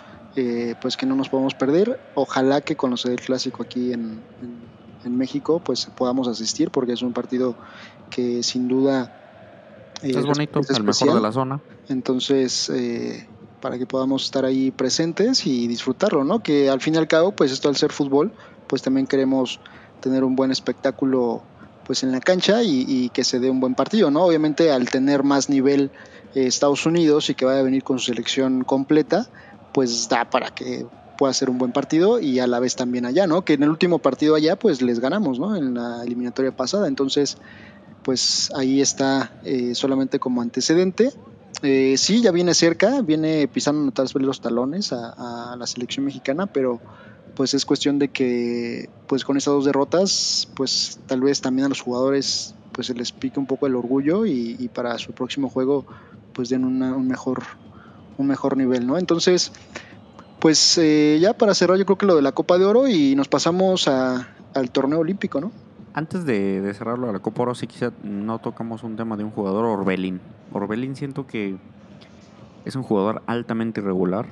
pues que no nos podemos perder. Ojalá que con los del clásico aquí en, en México, pues podamos asistir, porque es un partido que sin duda eh, es bonito, es el mejor de la zona. Entonces, eh, para que podamos estar ahí presentes y disfrutarlo, ¿no? Que al fin y al cabo, pues esto al ser fútbol, pues también queremos tener un buen espectáculo pues en la cancha y, que se dé un buen partido, ¿no? Obviamente al tener más nivel eh, Estados Unidos y que vaya a venir con su selección completa, pues da para que pueda ser un buen partido y a la vez también allá, ¿no? Que en el último partido allá pues les ganamos, ¿no? En la eliminatoria pasada, entonces pues ahí está eh, solamente como antecedente. Eh, sí, ya viene cerca, viene pisando tal vez los talones a, la selección mexicana, pero pues es cuestión de que pues con estas dos derrotas pues tal vez también a los jugadores pues se les pique un poco el orgullo y, para su próximo juego pues den un mejor un mejor nivel, ¿no? Entonces pues eh, ya para cerrar yo creo que lo de la Copa de Oro y nos pasamos al torneo olímpico, ¿no? Antes de, cerrarlo a la Copa Oro, sí quizá no tocamos un tema de un jugador, Orbelín. Orbelín siento que es un jugador altamente irregular.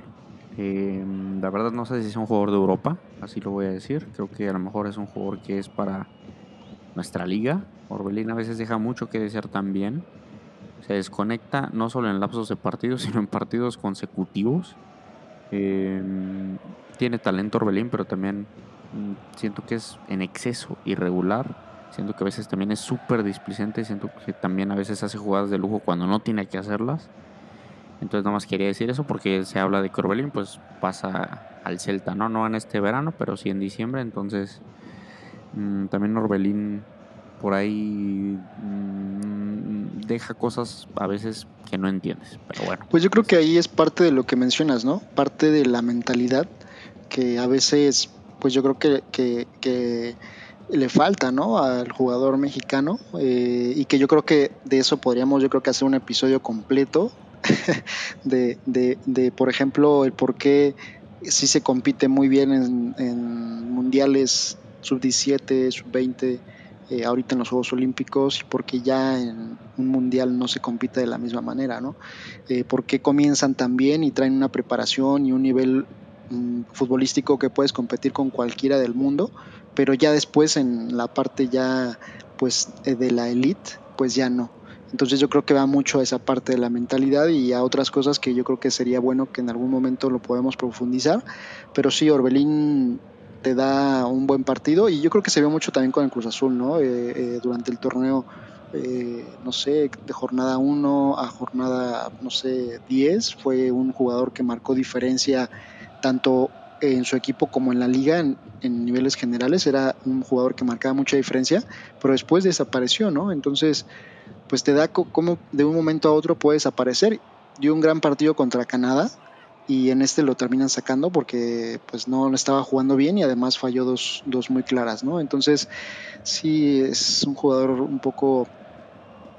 Eh, la verdad no sé si es un jugador de Europa, así lo voy a decir. Creo que a lo mejor es un jugador que es para nuestra liga. Orbelín a veces deja mucho que desear también. Se desconecta no solo en lapsos de partidos, sino en partidos consecutivos. Eh, tiene talento Orbelín, pero también Mm, siento que es en exceso irregular. Siento que a veces también es súper displicente. Siento que también a veces hace jugadas de lujo cuando no tiene que hacerlas. Entonces nada más quería decir eso porque se habla de que Orbelín pues pasa al Celta, ¿no? No en este verano, pero sí en diciembre. Entonces mm, también Orbelín por ahí mm, deja cosas a veces que no entiendes. Pero bueno. Pues yo creo que ahí es parte de lo que mencionas, ¿no? Parte de la mentalidad que a veces, pues yo creo que, le falta, ¿no? Al jugador mexicano eh, y que yo creo que de eso podríamos, yo creo que hacer un episodio completo [laughs] de, de, de, por ejemplo, el por qué sí se compite muy bien en, en mundiales sub-17, sub-20, eh, ahorita en los Juegos Olímpicos y porque ya en un mundial no se compite de la misma manera, ¿no? Eh, porque comienzan también y traen una preparación y un nivel mm, futbolístico que puedes competir con cualquiera del mundo, pero ya después en la parte ya pues eh, de la elite, pues ya no. Entonces yo creo que va mucho a esa parte de la mentalidad y a otras cosas que yo creo que sería bueno que en algún momento lo podemos profundizar. Pero sí, Orbelín te da un buen partido y yo creo que se vio mucho también con el Cruz Azul, ¿no? Eh, eh, durante el torneo, eh, no sé, de jornada 1 a jornada, no sé, 10, fue un jugador que marcó diferencia tanto en su equipo como en la liga en, niveles generales, era un jugador que marcaba mucha diferencia, pero después desapareció, ¿no? Entonces pues te da como de un momento a otro puedes aparecer. Dio un gran partido contra Canadá y en este lo terminan sacando porque pues no estaba jugando bien y además falló dos, dos muy claras, ¿no? Entonces sí es un jugador un poco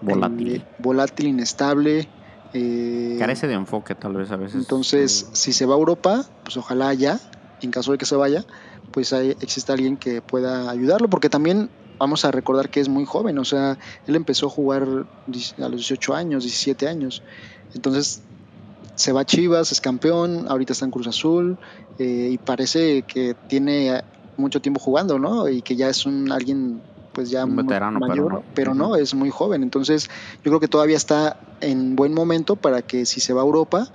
volátil, eh, volátil inestable. Eh, Carece de enfoque tal vez a veces. Entonces, si se va a Europa, pues ojalá ya, en caso de que se vaya, pues hay, exista alguien que pueda ayudarlo, porque también vamos a recordar que es muy joven, o sea, él empezó a jugar a los 18 años, 17 años. Entonces se va a Chivas, es campeón, ahorita está en Cruz Azul eh, y parece que tiene mucho tiempo jugando, ¿no? Y que ya es un alguien pues ya un veterano, mayor, pero no. pero no, es muy joven. Entonces yo creo que todavía está en buen momento para que si se va a Europa,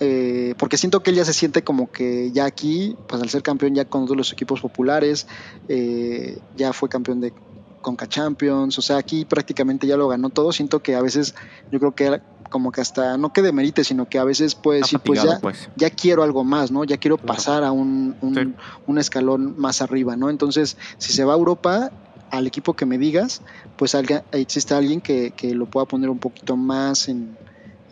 eh, porque siento que él ya se siente como que ya aquí, pues al ser campeón ya con todos los equipos populares, eh, ya fue campeón de Conca Champions, o sea, aquí prácticamente ya lo ganó todo. Siento que a veces yo creo que como que hasta no que demerite, sino que a veces puede decir, pues ya, pues. ya quiero algo más, ¿no? Ya quiero claro. pasar a un, un, sí. un, escalón más arriba, ¿no? Entonces, si se va a Europa, al equipo que me digas, pues existe alguien que, que lo pueda poner un poquito más en,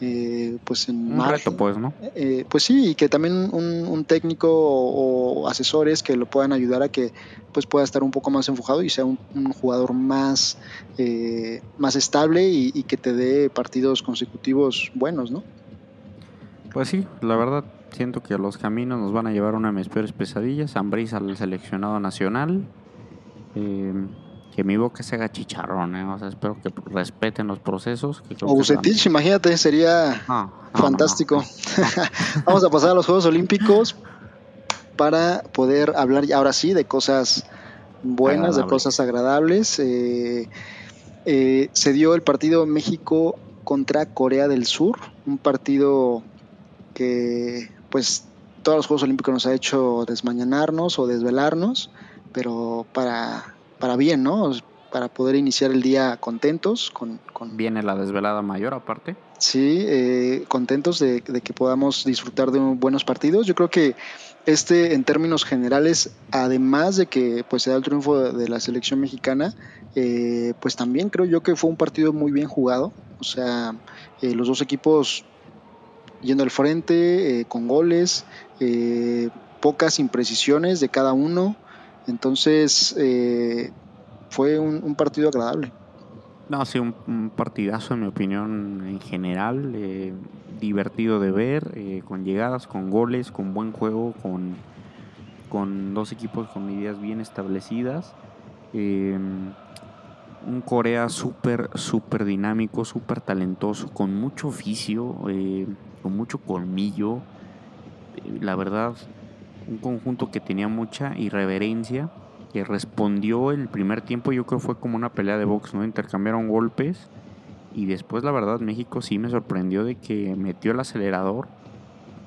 eh, pues en un reto, pues, ¿no? Eh, pues sí, y que también un, un técnico o, o, asesores que lo puedan ayudar a que pues pueda estar un poco más enfocado y sea un, un jugador más, eh, más estable y, y, que te dé partidos consecutivos buenos, ¿no? Pues sí, la verdad siento que los caminos nos van a llevar a una de mis peores pesadillas, Ambris al seleccionado nacional. Eh, que mi boca se haga chicharrón, ¿eh? o sea, espero que respeten los procesos. Que o Bucetich, imagínate, sería no, no, fantástico. No, [laughs] Vamos a pasar a los Juegos Olímpicos para poder hablar ahora sí de cosas buenas, Agradable. de cosas agradables. Eh, eh, se dio el partido México contra Corea del Sur, un partido que pues todos los Juegos Olímpicos nos ha hecho desmañanarnos o desvelarnos, pero para para bien, ¿no? Para poder iniciar el día contentos. Con, con... Viene la desvelada mayor aparte. Sí, eh, contentos de, de, que podamos disfrutar de buenos partidos. Yo creo que este, en términos generales, además de que pues se da el triunfo de, de la selección mexicana, eh, pues también creo yo que fue un partido muy bien jugado. O sea, eh, los dos equipos yendo al frente, eh, con goles, eh, pocas imprecisiones de cada uno. Entonces, eh, fue un, partido agradable. No, sí, un, partidazo en mi opinión en general, eh, divertido de ver, eh, con llegadas, con goles, con buen juego, con, con dos equipos con ideas bien establecidas. Eh, un Corea súper, súper dinámico, súper talentoso, con mucho oficio, con mucho colmillo. La verdad, un conjunto que tenía mucha irreverencia, que respondió el primer tiempo, yo creo fue como una pelea de box, ¿no? Intercambiaron golpes y después la verdad México sí me sorprendió de que metió el acelerador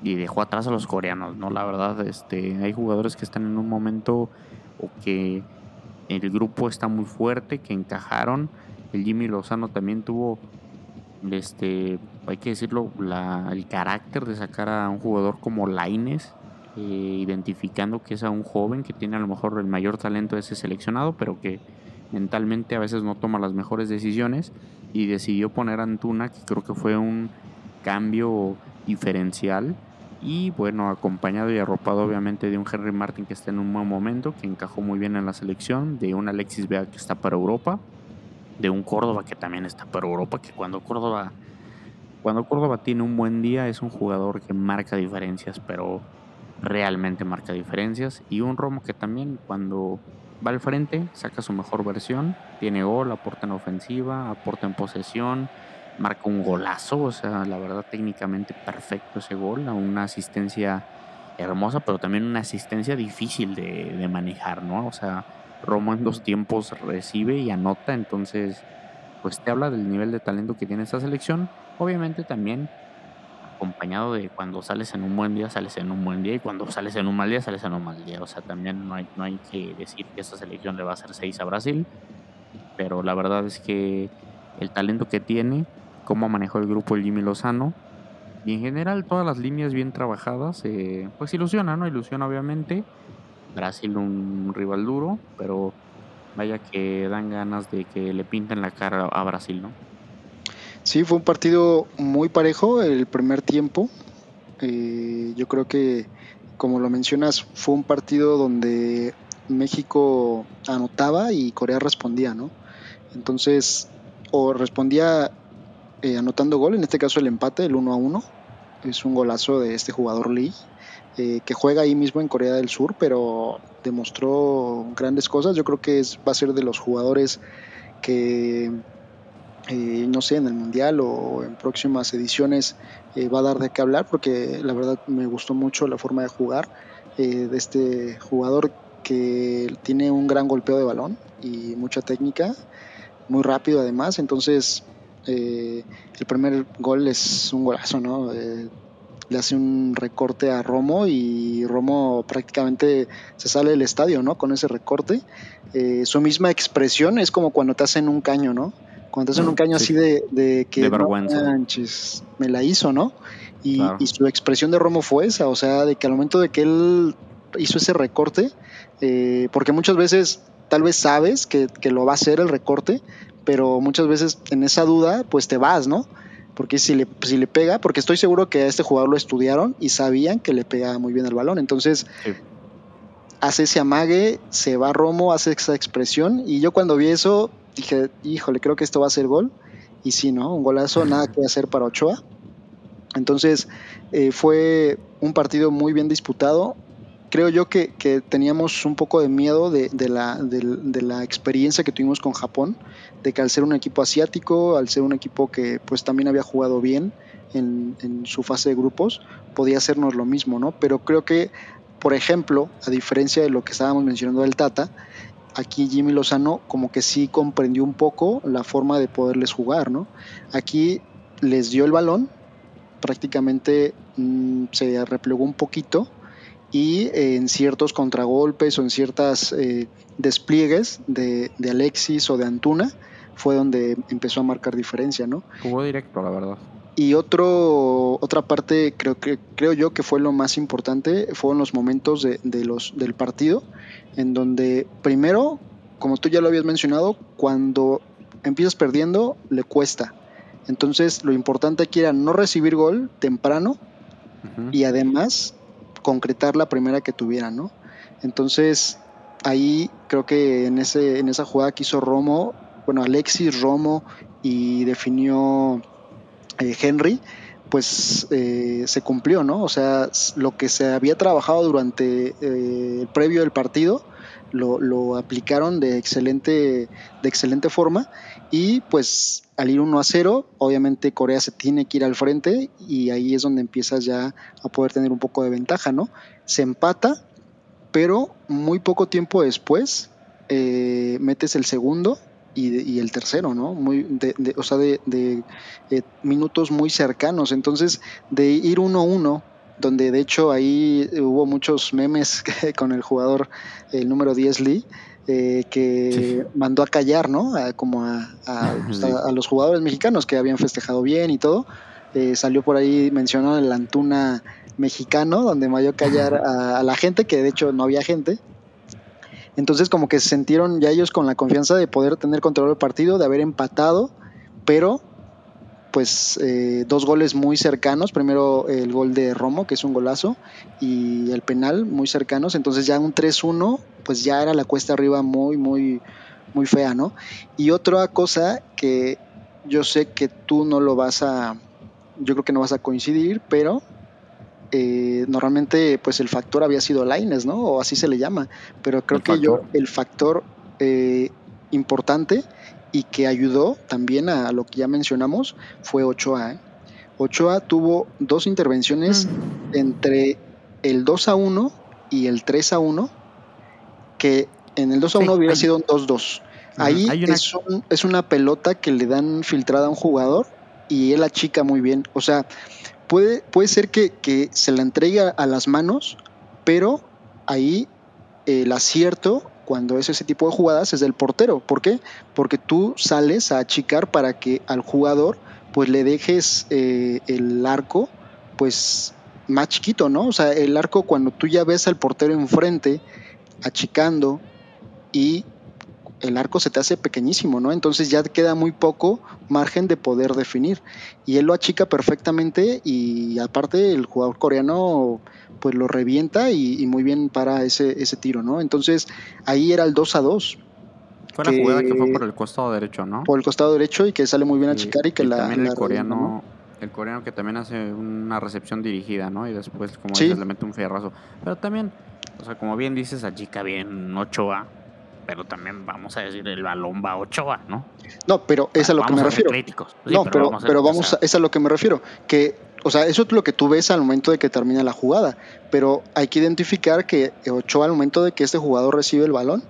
y dejó atrás a los coreanos, ¿no? La verdad, este, hay jugadores que están en un momento o que el grupo está muy fuerte, que encajaron. El Jimmy Lozano también tuvo este, hay que decirlo, el carácter de sacar a un jugador como Laines, eh, identificando que es a un joven que tiene a lo mejor el mayor talento de ese seleccionado, pero que mentalmente a veces no toma las mejores decisiones y decidió poner a Antuna, que creo que fue un cambio diferencial y bueno, acompañado y arropado obviamente de un Henry Martin que está en un buen momento, que encajó muy bien en la selección, de un Alexis Vega que está para Europa, de un Córdoba que también está para Europa, que cuando Córdoba cuando Córdoba tiene un buen día es un jugador que marca diferencias, pero realmente marca diferencias y un Romo que también cuando va al frente saca su mejor versión, tiene gol, aporta en ofensiva, aporta en posesión, marca un golazo, o sea, la verdad técnicamente perfecto ese gol, a una asistencia hermosa, pero también una asistencia difícil de, manejar, ¿no? O sea, Romo en dos tiempos recibe y anota, entonces, pues te habla del nivel de talento que tiene esta selección. Obviamente también acompañado de cuando sales en un buen día, sales en un buen día, y cuando sales en un mal día, sales en un mal día. O sea, también no hay, no hay que decir que esta selección le va a hacer 6 a Brasil, pero la verdad es que el talento que tiene cómo manejó el grupo el Jimmy Lozano. Y en general todas las líneas bien trabajadas, eh, pues ilusiona, ¿no? Ilusiona obviamente. Brasil un rival duro, pero vaya que dan ganas de que le pinten la cara a Brasil, ¿no? Sí, fue un partido muy parejo el primer tiempo. Eh, yo creo que, como lo mencionas, fue un partido donde México anotaba y Corea respondía, ¿no? Entonces, o respondía eh, anotando gol, en este caso el empate, el 1 a 1. Es un golazo de este jugador Lee, eh, que juega ahí mismo en Corea del Sur, pero demostró grandes cosas. Yo creo que es, va a ser de los jugadores que, eh, no sé, en el Mundial o en próximas ediciones va a dar de qué hablar, porque la verdad me gustó mucho la forma de jugar de este jugador que tiene un gran golpeo de balón y mucha técnica, muy rápido además, entonces eh, el primer gol es un golazo, ¿no? Eh, le hace un recorte a Romo y Romo prácticamente se sale del estadio, ¿no? Con ese recorte. Eh, su misma expresión es como cuando te hacen un caño, ¿no? Cuando te hacen un caño así de, de que... vergüenza. me la hizo, ¿no? Y, su expresión de Romo fue esa, o sea, de que al momento de que él hizo ese recorte, porque muchas veces tal vez sabes que, que, lo va a hacer el recorte, pero muchas veces en esa duda pues te vas, ¿no? Porque si le, si le pega, porque estoy seguro que a este jugador lo estudiaron y sabían que le pega muy bien el balón, entonces hace ese amague, se va Romo, hace esa expresión y yo cuando vi eso dije, híjole, creo que esto va a ser gol y sí, ¿no? Un golazo, nada que hacer para Ochoa. Entonces eh, fue un partido muy bien disputado, creo yo que, teníamos un poco de miedo de, la, de, la, experiencia que tuvimos con Japón, de que al ser un equipo asiático, al ser un equipo que pues también había jugado bien en, su fase de grupos, podía hacernos lo mismo, ¿no? Pero creo que, por ejemplo, a diferencia de lo que estábamos mencionando del Tata, aquí Jimmy Lozano como que sí comprendió un poco la forma de poderles jugar, ¿no? Aquí les dio el balón, prácticamente mm, se replegó un poquito, y en ciertos contragolpes o en ciertas eh, despliegues de, Alexis o de Antuna fue donde empezó a marcar diferencia, ¿no? Jugó directo, la verdad. Y otro, otra parte, creo, que, creo yo que fue lo más importante, fueron los momentos de, los, del partido, en donde primero, como tú ya lo habías mencionado, cuando empiezas perdiendo, le cuesta. Entonces, lo importante aquí era no recibir gol temprano y además concretar la primera que tuvieran, ¿no? Entonces, ahí creo que en, ese, en esa jugada que hizo Romo, bueno, Alexis, Romo y definió eh, Henry, pues eh, se cumplió, ¿no? O sea, lo que se había trabajado durante eh, el previo del partido, lo, aplicaron de excelente, de excelente forma y pues al ir 1 a 0, obviamente Corea se tiene que ir al frente y ahí es donde empiezas ya a poder tener un poco de ventaja, ¿no? Se empata, pero muy poco tiempo después metes el segundo y, el tercero, ¿no? Muy o sea, de, eh, minutos muy cercanos. Entonces, de ir 1-1, donde de hecho ahí hubo muchos memes [laughs] con el jugador, el número 10 Lee, eh, que mandó a callar, ¿no? como pues, a, los jugadores mexicanos que habían festejado bien y todo. Eh, salió por ahí mencionó el Antuna mexicano, donde mandó a callar a, la gente, que de hecho no había gente. Entonces como que se sintieron ya ellos con la confianza de poder tener control del partido, de haber empatado, pero pues eh, dos goles muy cercanos. Primero el gol de Romo, que es un golazo, y el penal muy cercanos. Entonces ya un 3-1, pues ya era la cuesta arriba muy, muy, muy fea, ¿no? Y otra cosa que yo sé que tú no lo vas a, yo creo que no vas a coincidir, pero eh, normalmente pues el factor había sido Laines, ¿no? O así se le llama. Pero creo que yo el factor eh, importante y que ayudó también a lo que ya mencionamos fue Ochoa. ¿eh? Ochoa tuvo dos intervenciones mm. entre el 2 a 1 y el 3 a 1, que en el 2 a 1 hubiera sido un 2-2. Ahí es, es, una pelota que le dan filtrada a un jugador y él achica muy bien. O sea, puede, puede ser que, que se la entregue a las manos, pero ahí el acierto cuando es ese tipo de jugadas es del portero. ¿Por qué? Porque tú sales a achicar para que al jugador pues le dejes eh, el arco pues más chiquito, ¿no? O sea, el arco cuando tú ya ves al portero enfrente achicando y el arco se te hace pequeñísimo, ¿no? Entonces ya queda muy poco margen de poder definir. Y él lo achica perfectamente y aparte el jugador coreano pues lo revienta y, muy bien para ese, ese tiro, ¿no? Entonces ahí era el 2 a 2. Fue la jugada que fue por el costado derecho, ¿no? Por el costado derecho y que sale muy bien a chicar y que la. También el coreano. El coreano que también hace una recepción dirigida, ¿no? Y después, como dices, le mete un fierrazo. Pero también, o sea, como bien dices, a chica bien Ochoa, pero también vamos a decir el balón va a Ochoa, ¿no? No, pero es a lo que me refiero. no, pero, pero, vamos, a, es a lo que me refiero. Que o sea, eso es lo que tú ves al momento de que termina la jugada, pero hay que identificar que Ochoa al momento de que este jugador recibe el balón,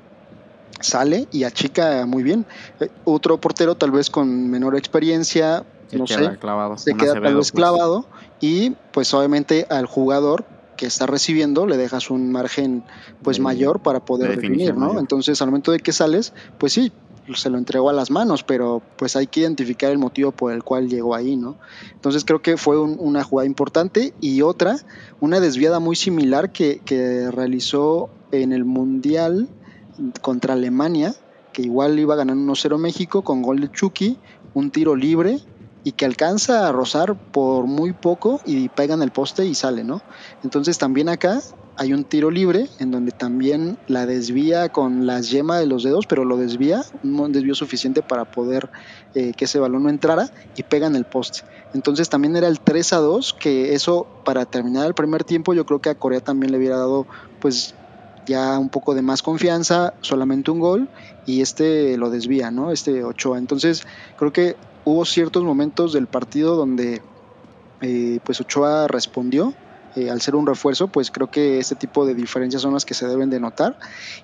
sale y achica muy bien. Eh, otro portero tal vez con menor experiencia, no sé, se queda tal vez pues. clavado y pues obviamente al jugador que está recibiendo le dejas un margen pues mayor para poder definir, ¿no? Entonces al momento de que sales, pues sí, se lo entregó a las manos, pero pues hay que identificar el motivo por el cual llegó ahí, ¿no? Entonces creo que fue una jugada importante y otra, una desviada muy similar que, que realizó en el Mundial contra Alemania, que igual iba ganando 1-0 México con gol de Chucky, un tiro libre y que alcanza a rozar por muy poco y pega en el poste y sale, ¿no? Entonces también acá hay un tiro libre en donde también la desvía con las yemas de los dedos, pero lo desvía, un desvío suficiente para poder eh, que ese balón no entrara y pega en el poste. Entonces también era el 3 a 2, que eso para terminar el primer tiempo yo creo que a Corea también le hubiera dado pues ya un poco de más confianza, solamente un gol y este lo desvía, ¿no? Este Ochoa. Entonces creo que hubo ciertos momentos del partido donde eh, pues Ochoa respondió eh, al ser un refuerzo, pues creo que este tipo de diferencias son las que se deben de notar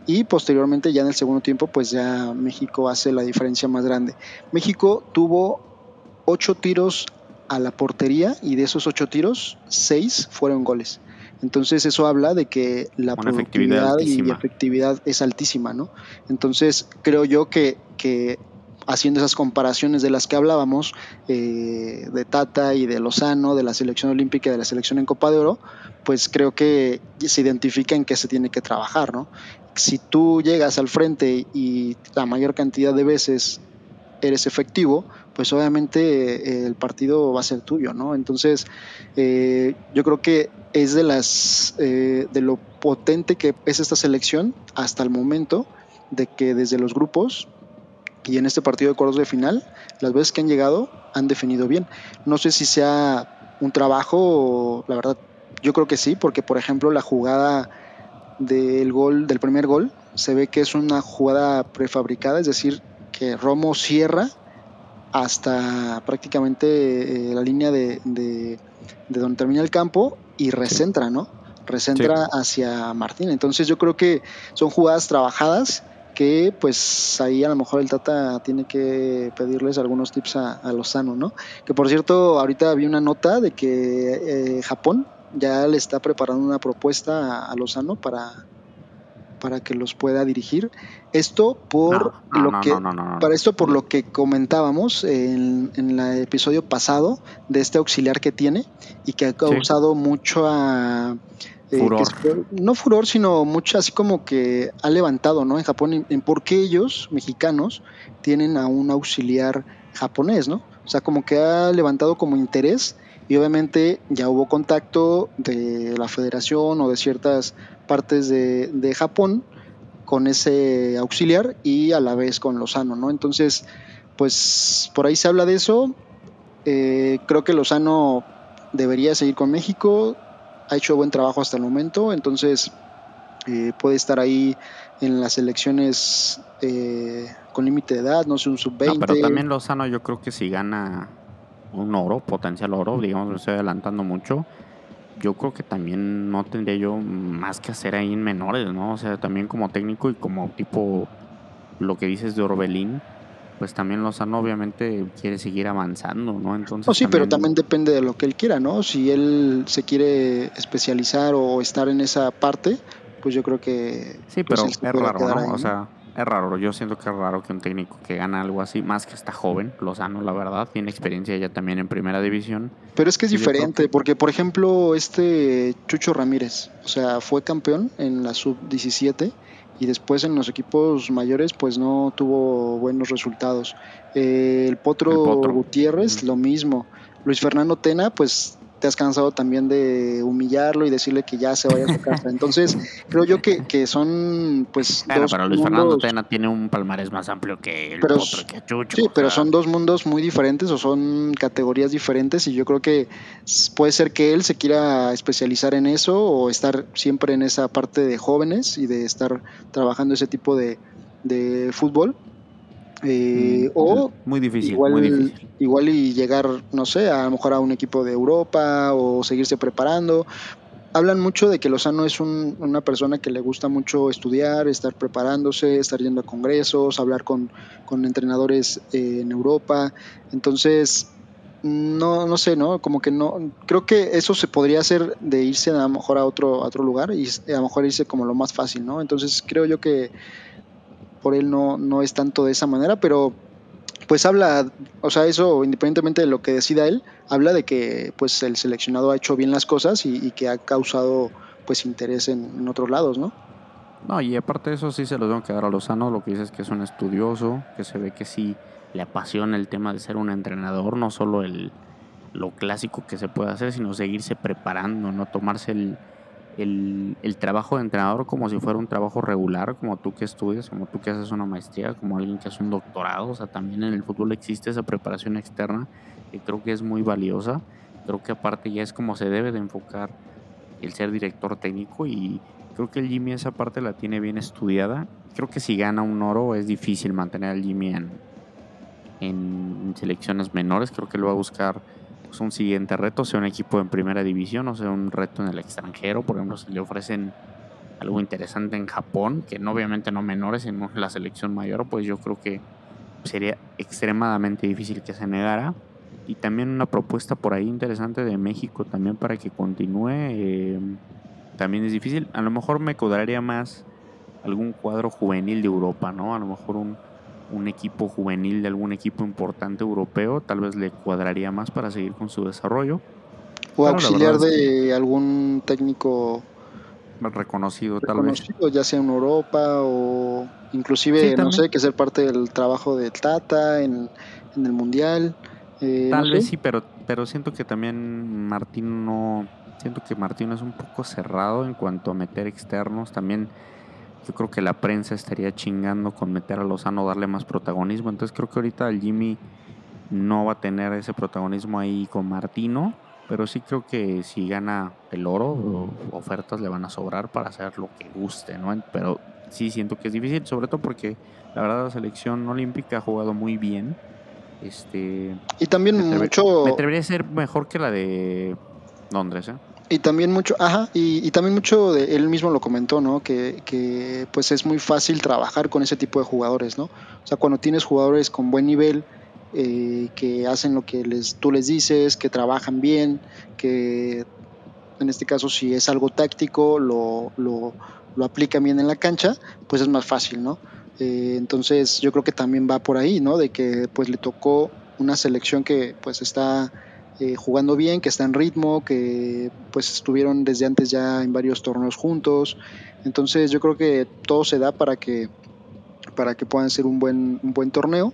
y posteriormente ya en el segundo tiempo pues ya México hace la diferencia más grande. México tuvo ocho tiros a la portería y de esos ocho tiros, seis fueron goles. Entonces eso habla de que la productividad y efectividad es altísima, ¿no? Entonces creo yo que, que haciendo esas comparaciones de las que hablábamos, eh, de Tata y de Lozano, de la selección olímpica y de la selección en Copa de Oro, pues creo que se identifica en qué se tiene que trabajar, ¿no? Si tú llegas al frente y la mayor cantidad de veces eres efectivo, pues obviamente eh, el partido va a ser tuyo, ¿no? Entonces, eh, yo creo que es de las de lo potente que es esta selección hasta el momento de que desde los grupos y en este partido de cuartos de final, las veces que han llegado han definido bien. No sé si sea un trabajo, la verdad, yo creo que sí, porque por ejemplo la jugada del gol, del primer gol, se ve que es una jugada prefabricada, es decir, que Romo cierra hasta prácticamente eh, la línea de, de, donde termina el campo y recentra, ¿no? Recentra hacia Martín. Entonces yo creo que son jugadas trabajadas que pues ahí a lo mejor el Tata tiene que pedirles algunos tips a, Lozano, ¿no? Que por cierto, ahorita vi una nota de que eh, Japón ya le está preparando una propuesta a, Lozano para, para que los pueda dirigir. Esto por lo que para esto por lo que comentábamos en, en, el episodio pasado de este auxiliar que tiene y que ha causado mucho a eh, furor. no furor, sino mucho así como que ha levantado, ¿no? En Japón, en, por qué ellos, mexicanos, tienen a un auxiliar japonés, ¿no? O sea, como que ha levantado como interés y obviamente ya hubo contacto de la federación o de ciertas partes de, de Japón con ese auxiliar y a la vez con Lozano, ¿no? Entonces, pues por ahí se habla de eso. Eh, creo que Lozano debería seguir con México, ha hecho buen trabajo hasta el momento, entonces eh, puede estar ahí en las elecciones eh, con límite de edad, no sé, un sub-20. pero también Lozano yo creo que si gana un oro, potencial oro, digamos, lo estoy adelantando mucho, yo creo que también no tendría yo más que hacer ahí en menores, ¿no? O sea, también como técnico y como tipo lo que dices de Orbelín, pues también Lozano obviamente quiere seguir avanzando, ¿no? Entonces. Oh, sí, pero también depende de lo que él quiera, ¿no? Si él se quiere especializar o estar en esa parte, pues yo creo que. Sí, pues, pero es raro, ¿no? O sea, es raro. Yo siento que es raro que un técnico que gana algo así, más que está joven, Lozano, la verdad, tiene experiencia ya también en primera división. Pero es que es diferente, porque por ejemplo, este Chucho Ramírez, o sea, fue campeón en la sub-17 y después en los equipos mayores pues no tuvo buenos resultados. Eh, el, Potro Gutiérrez, lo mismo. Luis Fernando Tena, pues te has cansado también de humillarlo y decirle que ya se vaya a su casa. [laughs] Entonces, creo yo que, que son, pues. Claro, pero Luis Fernando Tena tiene un palmarés más amplio que el pero, otro, que Chucho. Sí, pero son dos mundos muy diferentes o son categorías diferentes y yo creo que puede ser que él se quiera especializar en eso o estar siempre en esa parte de jóvenes y de estar trabajando ese tipo de, de fútbol eh, mm, o muy difícil, igual, igual y llegar, no sé, a lo mejor a un equipo de Europa o seguirse preparando. Hablan mucho de que Lozano es una persona que le gusta mucho estudiar, estar preparándose, estar yendo a congresos, hablar con, entrenadores eh, en Europa. Entonces, no, no sé, ¿no? Como que no, creo que eso se podría hacer de irse a lo mejor a otro, a otro lugar y a lo mejor irse como lo más fácil, ¿no? Entonces creo yo que por él no, no es tanto de esa manera, pero pues habla, o sea, eso independientemente de lo que decida él, habla de que pues el seleccionado ha hecho bien las cosas y, que ha causado pues interés en, otros lados, ¿no? No, y aparte de eso sí se lo tengo que dar a Lozano, lo que dice es que es un estudioso, que se ve que sí le apasiona el tema de ser un entrenador, no solo el, lo clásico que se puede hacer, sino seguirse preparando, no tomarse el, el, el, trabajo de entrenador como si fuera un trabajo regular, como tú que estudias, como tú que haces una maestría, como alguien que hace un doctorado. O sea, también en el fútbol existe esa preparación externa que creo que es muy valiosa. Creo que aparte ya es como se debe de enfocar el ser director técnico y creo que el Jimmy esa parte la tiene bien estudiada. Creo que si gana un oro es difícil mantener al Jimmy en, en selecciones menores. Creo que lo va a buscar pues, un siguiente reto, sea un equipo en primera división o sea un reto en el extranjero. Por ejemplo, si le ofrecen algo interesante en Japón, que no, obviamente no menores en la selección mayor, pues yo creo que sería extremadamente difícil que se negara. Y también una propuesta por ahí interesante de México también para que continúe. Eh, también es difícil. A lo mejor me cuadraría más algún cuadro juvenil de Europa, ¿no? A lo mejor un, un equipo juvenil de algún equipo importante europeo, tal vez le cuadraría más para seguir con su desarrollo. O auxiliar de algún técnico reconocido, tal vez. Ya sea en Europa o inclusive, no sé, que ser parte del trabajo de Tata en, el Mundial. Eh, tal vez sí, pero, pero siento que también Martín no... Siento que Martín es un poco cerrado en cuanto a meter externos. También yo creo que la prensa estaría chingando con meter a Lozano, darle más protagonismo. Entonces creo que ahorita el Jimmy no va a tener ese protagonismo ahí con Martino, pero sí creo que si gana el oro, ofertas le van a sobrar para hacer lo que guste, ¿no? Pero sí siento que es difícil, sobre todo porque la verdad la selección olímpica ha jugado muy bien. Este, y también mucho... Me atrevería a ser mejor que la de Londres, ¿eh? Y también mucho, ajá, y, también mucho de él mismo lo comentó, ¿no? Que, que, pues es muy fácil trabajar con ese tipo de jugadores, ¿no? O sea, cuando tienes jugadores con buen nivel, eh, que hacen lo que les, tú les dices, que trabajan bien, que en este caso si es algo táctico, lo, lo, lo aplican bien en la cancha, pues es más fácil, ¿no? Eh, entonces yo creo que también va por ahí, ¿no? De que pues le tocó una selección que pues está eh, jugando bien, que está en ritmo, que pues estuvieron desde antes ya en varios torneos juntos. Entonces yo creo que todo se da para que para que puedan ser un buen un buen torneo.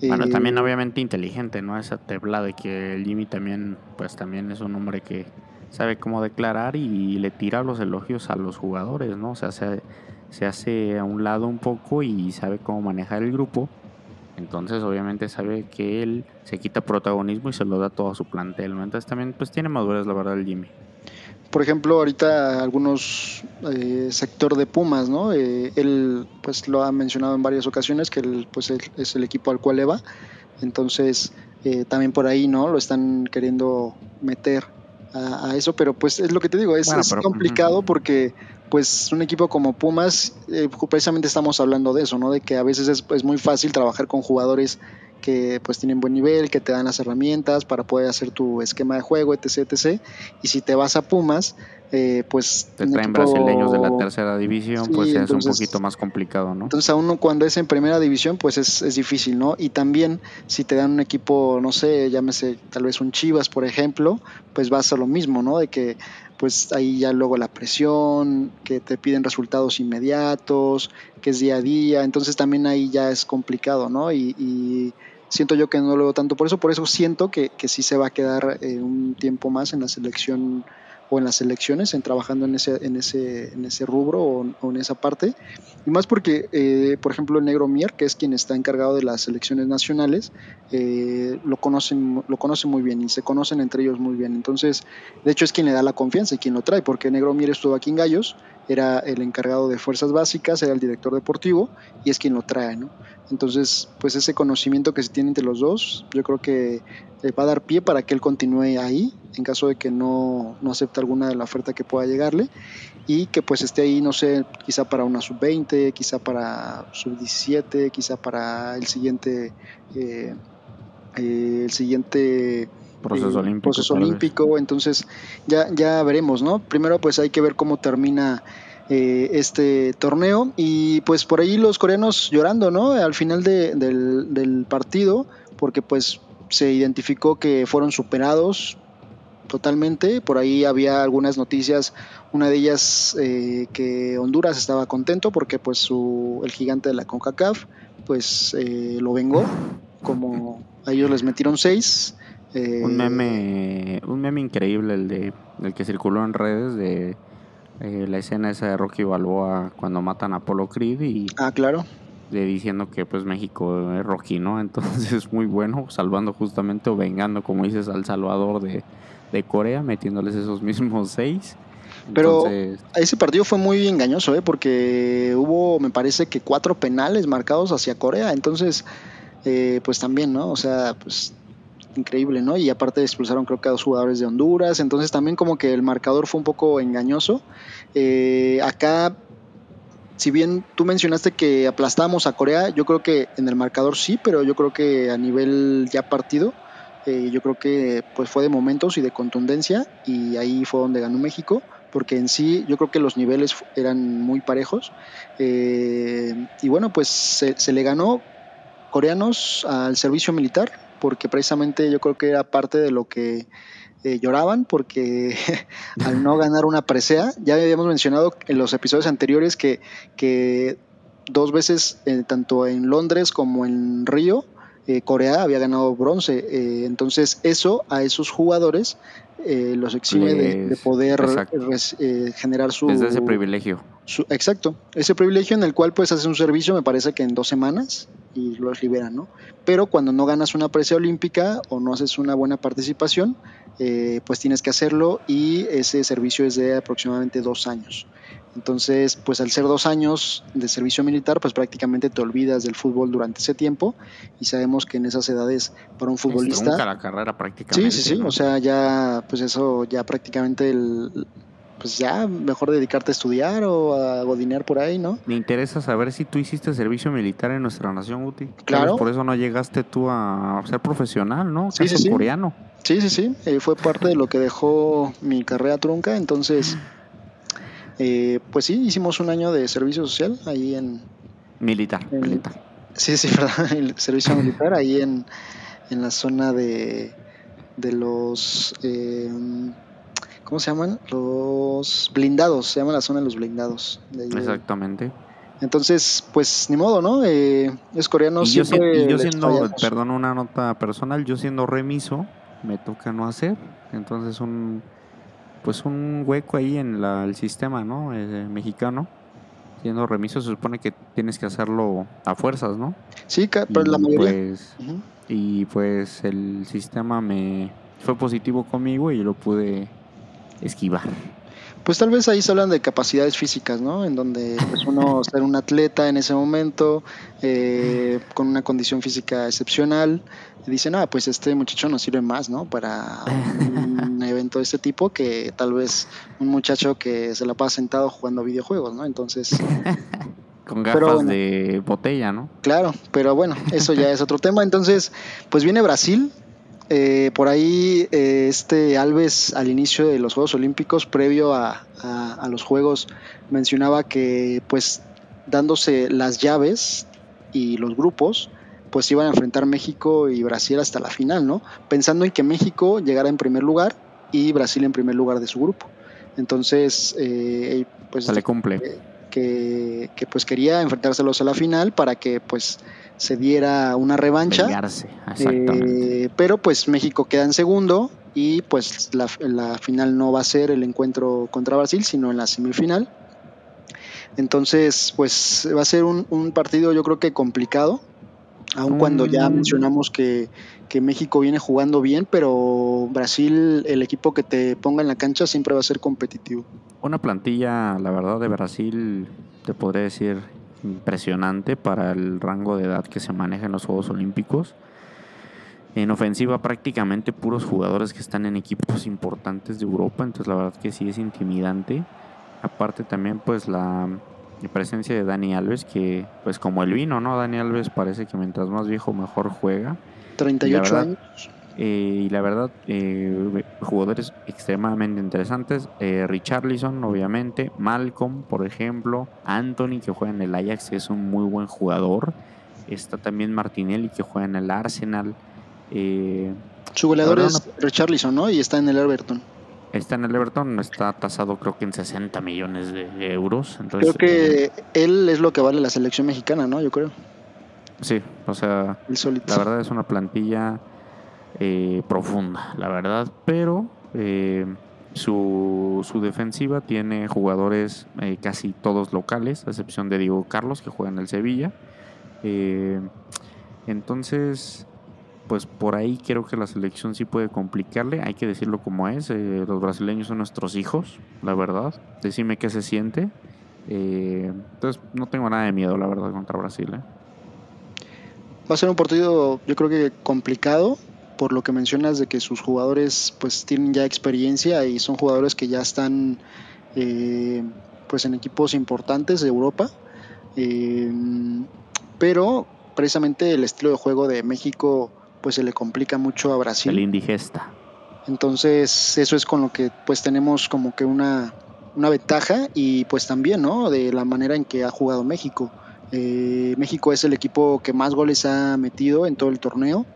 Bueno, Eh, también obviamente inteligente, ¿no? Esa tebla de que el Jimmy también, pues también es un hombre que sabe cómo declarar y le tira los elogios a los jugadores, ¿no? O sea, se, se hace a un lado un poco y sabe cómo manejar el grupo. Entonces, obviamente sabe que él se quita protagonismo y se lo da todo a su plantel, ¿no? Entonces también, pues tiene madurez, la verdad, el Jimmy. por ejemplo, ahorita algunos eh, sector de Pumas, ¿no? Eh, él pues lo ha mencionado en varias ocasiones que él, pues él es el equipo al cual le va. Entonces, eh, también por ahí, ¿no? Lo están queriendo meter a, a eso, pero pues es lo que te digo, es, Bueno, es pero- complicado porque pues un equipo como Pumas, eh, precisamente estamos hablando de eso, ¿no? De que a veces es, es muy fácil trabajar con jugadores que pues tienen buen nivel, que te dan las herramientas para poder hacer tu esquema de juego, etc, etc. Y si te vas a Pumas, eh, pues Te traen equipo- brasileños de la tercera división, Sí, pues es un poquito más complicado, ¿no? entonces a uno cuando es en primera división pues es, es difícil, ¿no? Y también si te dan un equipo, no sé, llámese tal vez un Chivas, por ejemplo, pues vas a lo mismo, ¿no? De que pues ahí ya luego la presión, que te piden resultados inmediatos, que es día a día, entonces también ahí ya es complicado, ¿no? Y, siento yo que no lo veo tanto por eso, por eso siento que, que sí se va a quedar eh, un tiempo más en la selección o en las selecciones, en trabajando en ese, en ese, en ese rubro o, o en esa parte. Y más porque, eh, por ejemplo, el negro Mier, que es quien está encargado de las selecciones nacionales, eh, lo, conocen, lo conoce muy bien y se conocen entre ellos muy bien. Entonces, de hecho, es quien le da la confianza y quien lo trae, porque negro Mier estuvo aquí en Gallos, era el encargado de fuerzas básicas, era el director deportivo y es quien lo trae, ¿no? Entonces, pues ese conocimiento que se tiene entre los dos, yo creo que eh, va a dar pie para que él continúe ahí, en caso de que no, no acepte alguna de la oferta que pueda llegarle y que pues esté ahí, no sé, quizá para una sub-20, quizá para sub-17, quizá para el siguiente, eh, eh, el siguiente Proceso eh, olímpico. proceso olímpico, entonces ya, ya veremos, ¿no? Primero pues hay que ver cómo termina eh, este torneo y pues por ahí los coreanos llorando, ¿no? Al final de- del, del partido, porque pues se identificó que fueron superados totalmente, por ahí había algunas noticias, una de ellas eh, que Honduras estaba contento porque pues su, el gigante de la CONCACAF pues eh, lo vengó, como a ellos les metieron seis. eh, Un meme, un meme increíble el de el que circuló en redes de eh, la escena esa de Rocky Balboa cuando matan a Apollo Creed y Ah, claro. de diciendo que pues México es Rocky, ¿no? [laughs] Entonces es muy bueno, salvando justamente o vengando, como dices, al Salvador de, de Corea, metiéndoles esos mismos seis. Pero- Entonces, Ese partido fue muy engañoso, ¿eh? porque hubo, me parece que cuatro penales marcados hacia Corea, entonces, eh, pues también, ¿no? O sea, pues increíble, ¿no? Y aparte expulsaron creo que a dos jugadores de Honduras, entonces también como que el marcador fue un poco engañoso. Eh, acá, si bien tú mencionaste que aplastamos a Corea, yo creo que en el marcador sí, pero yo creo que a nivel ya partido, eh, yo creo que pues fue de momentos y de contundencia y ahí fue donde ganó México porque en sí yo creo que los niveles eran muy parejos Eh, y bueno pues se le ganó coreanos al servicio militar porque precisamente yo creo que era parte de lo que eh, lloraban porque [laughs] al no ganar una presea ya habíamos mencionado en los episodios anteriores que, que dos veces eh, tanto en Londres como en Río eh, Corea había ganado bronce eh, entonces eso a esos jugadores eh, los exime de, de Les- poder res- generar su, desde ese privilegio. Su- exacto, ese privilegio en el cual pues haces un servicio, me parece que en dos semanas y los liberan, ¿no? Pero cuando no ganas una presea olímpica o no haces una buena participación, eh, pues tienes que hacerlo y ese servicio es de aproximadamente dos años. Entonces, pues al ser dos años de servicio militar, pues prácticamente te olvidas del fútbol durante ese tiempo y sabemos que en esas edades para un trunca futbolista... la carrera prácticamente. Sí, sí, sí, ¿no? o sea, ya, pues eso, ya prácticamente el... Pues ya, mejor dedicarte a estudiar o a godinear por ahí, ¿no? Me interesa saber si tú hiciste servicio militar en nuestra nación, Guti. Claro. Por eso no llegaste tú a ser profesional, ¿no? Sí, Caso sí, sí. coreano. Sí, sí, sí, eh, fue parte de lo que dejó mi carrera trunca, entonces, eh, pues sí, hicimos un año de servicio social ahí en... Militar, en- militar. Sí, sí, [laughs] verdad, el servicio militar ahí en, en la zona de, de los... eh, ¿Cómo se llaman? Los blindados, se llama la zona de los blindados. de Exactamente. Entonces, pues ni modo, ¿no? Eh, los coreanos Y yo, si- siempre y yo les siendo, fallamos. perdón, una nota personal, yo siendo remiso, me toca no hacer. Entonces un pues un hueco ahí en la- el sistema, ¿no? Eh, mexicano. Siendo remiso se supone que tienes que hacerlo a fuerzas, ¿no? Sí, pero la mayoría. Pues, y pues el sistema me fue positivo conmigo y yo lo pude esquivar. Pues tal vez ahí se hablan de capacidades físicas, ¿no? En donde pues uno [laughs] ser un atleta en ese momento, eh, con una condición física excepcional, dicen, ah, pues este muchacho nos sirve más, ¿no? Para un [laughs] evento de este tipo que tal vez un muchacho que se la pasa sentado jugando videojuegos, ¿no? Entonces, [laughs] Con Pero gafas bueno. de botella, ¿no? Claro, pero bueno, eso ya es otro tema. Entonces, pues viene Brasil. Eh, por ahí eh, este Alves al inicio de los Juegos Olímpicos, previo a, a- a los Juegos, mencionaba que pues dándose las llaves y los grupos, pues iban a enfrentar México y Brasil hasta la final, ¿no? Pensando en que México llegara en primer lugar y Brasil en primer lugar de su grupo. Entonces, eh, pues Se le cumple. que, que, pues quería enfrentárselos a la final para que pues se diera una revancha. Eh, pero pues México queda en segundo y pues la, la final no va a ser el encuentro contra Brasil, sino en la semifinal. Entonces, pues va a ser un, un partido yo creo que complicado, aun cuando ya Mm. mencionamos que, que México viene jugando bien, pero Brasil, el equipo que te ponga en la cancha siempre va a ser competitivo. Una plantilla, la verdad, de Brasil, te podría decir, impresionante para el rango de edad que se maneja en los Juegos Olímpicos. En ofensiva prácticamente puros jugadores que están en equipos importantes de Europa, entonces la verdad que sí es intimidante. Aparte también pues la, presencia de Dani Alves, que pues como el vino, ¿no? Dani Alves parece que mientras más viejo mejor juega. 38 verdad, años. Eh, y la verdad, eh, jugadores extremadamente interesantes. Eh, Richarlison, obviamente. Malcolm, por ejemplo. Anthony, que juega en el Ajax, que es un muy buen jugador. Está también Martinelli, que juega en el Arsenal. Eh, Su goleador es Richarlison, ¿no? Y está en el Everton. está en el Everton, está tasado creo que en 60 millones de euros. Entonces, Creo eh, que él es lo que vale la selección mexicana, ¿no? Yo creo. sí, o sea, El. La verdad es una plantilla eh, profunda, la verdad, pero eh, su, su defensiva tiene jugadores eh, casi todos locales, a excepción de Diego Carlos, que juega en el Sevilla. Eh, entonces, pues por ahí creo que la selección sí puede complicarle, hay que decirlo como es, eh, los brasileños son nuestros hijos, la verdad, decime qué se siente. Entonces no tengo nada de miedo, la verdad, contra Brasil. Va a ser un partido, yo creo que complicado, por lo que mencionas de que sus jugadores pues tienen ya experiencia y son jugadores que ya están eh, pues en equipos importantes de Europa. Eh, pero precisamente el estilo de juego de México pues se le complica mucho a Brasil. El indigesta. Entonces, eso es con lo que pues tenemos como que una, una ventaja y pues también, ¿no? De la manera en que ha jugado México. Eh, México es el equipo que más goles ha metido en todo el torneo.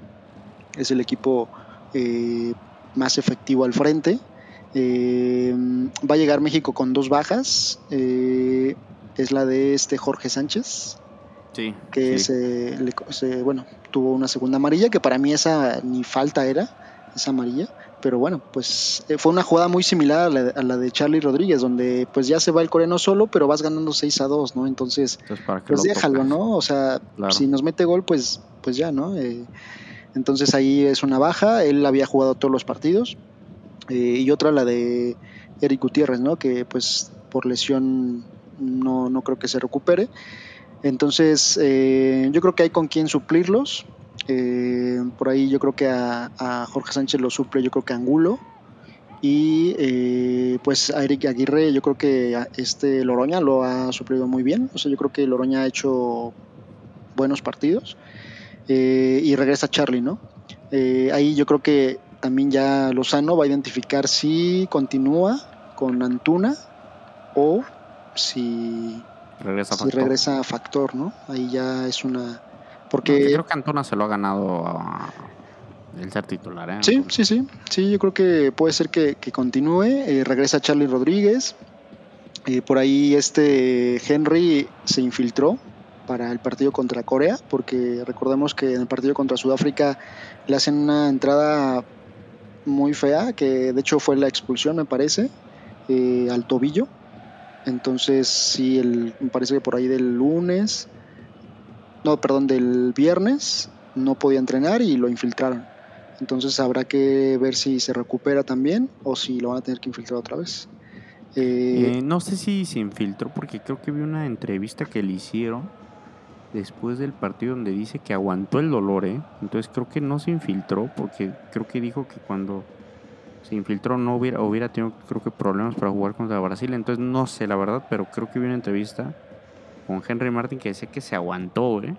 Es el equipo eh, más efectivo al frente. Eh, va a llegar México con dos bajas. Eh, es la de este Jorge Sánchez, Sí. que se, le- se- bueno, tuvo una segunda amarilla, que para mí esa ni falta era, esa amarilla. Pero bueno, pues eh, fue una jugada muy similar a la, a la de Charlie Rodríguez, donde pues ya se va el coreano solo, pero vas ganando 6 a 2, ¿no? Entonces, Entonces, ¿para qué pues lo déjalo? ¿no? O sea, Claro. si nos mete gol, pues, pues ya, ¿no? Eh, entonces ahí es una baja, él había jugado todos los partidos. Eh, y otra la de Eric Gutiérrez, ¿no? Que pues por lesión no, no creo que se recupere. Entonces, eh, yo creo que hay con quién suplirlos. Eh, por ahí yo creo que a, Jorge Sánchez lo suple, yo creo que Angulo. Y pues a Eric Aguirre, yo creo que este Loroña lo ha suplido muy bien. O sea, yo creo que Loroña ha hecho buenos partidos. Eh, y regresa Charlie, ¿no? Eh, ahí yo creo que también ya Lozano va a identificar si continúa con Antuna o si regresa si factor. regresa a Factor, ¿no? Ahí ya es una... No, Porque... yo creo que Antuna se lo ha ganado a- el ser titular, ¿eh? Sí, sí, sí. Sí, yo creo que puede ser que, que continúe. Eh, regresa Charlie Rodríguez. Eh, por ahí este Henry se infiltró para el partido contra Corea, porque recordemos que en el partido contra Sudáfrica le hacen una entrada muy fea, que de hecho fue la expulsión, me parece, eh, al tobillo. Entonces, sí, el, me parece que por ahí del lunes, no, perdón, del viernes, no podía entrenar y lo infiltraron. Entonces habrá que ver si se recupera también o si lo van a tener que infiltrar otra vez. Eh, Eh, no sé si se infiltró porque creo que vi una entrevista que le hicieron después del partido donde dice que aguantó el dolor, ¿eh? Entonces creo que no se infiltró porque creo que dijo que cuando se infiltró no hubiera, hubiera tenido creo que problemas para jugar contra Brasil. Entonces no sé la verdad, pero creo que vi una entrevista con Henry Martin que decía que se aguantó, ¿eh?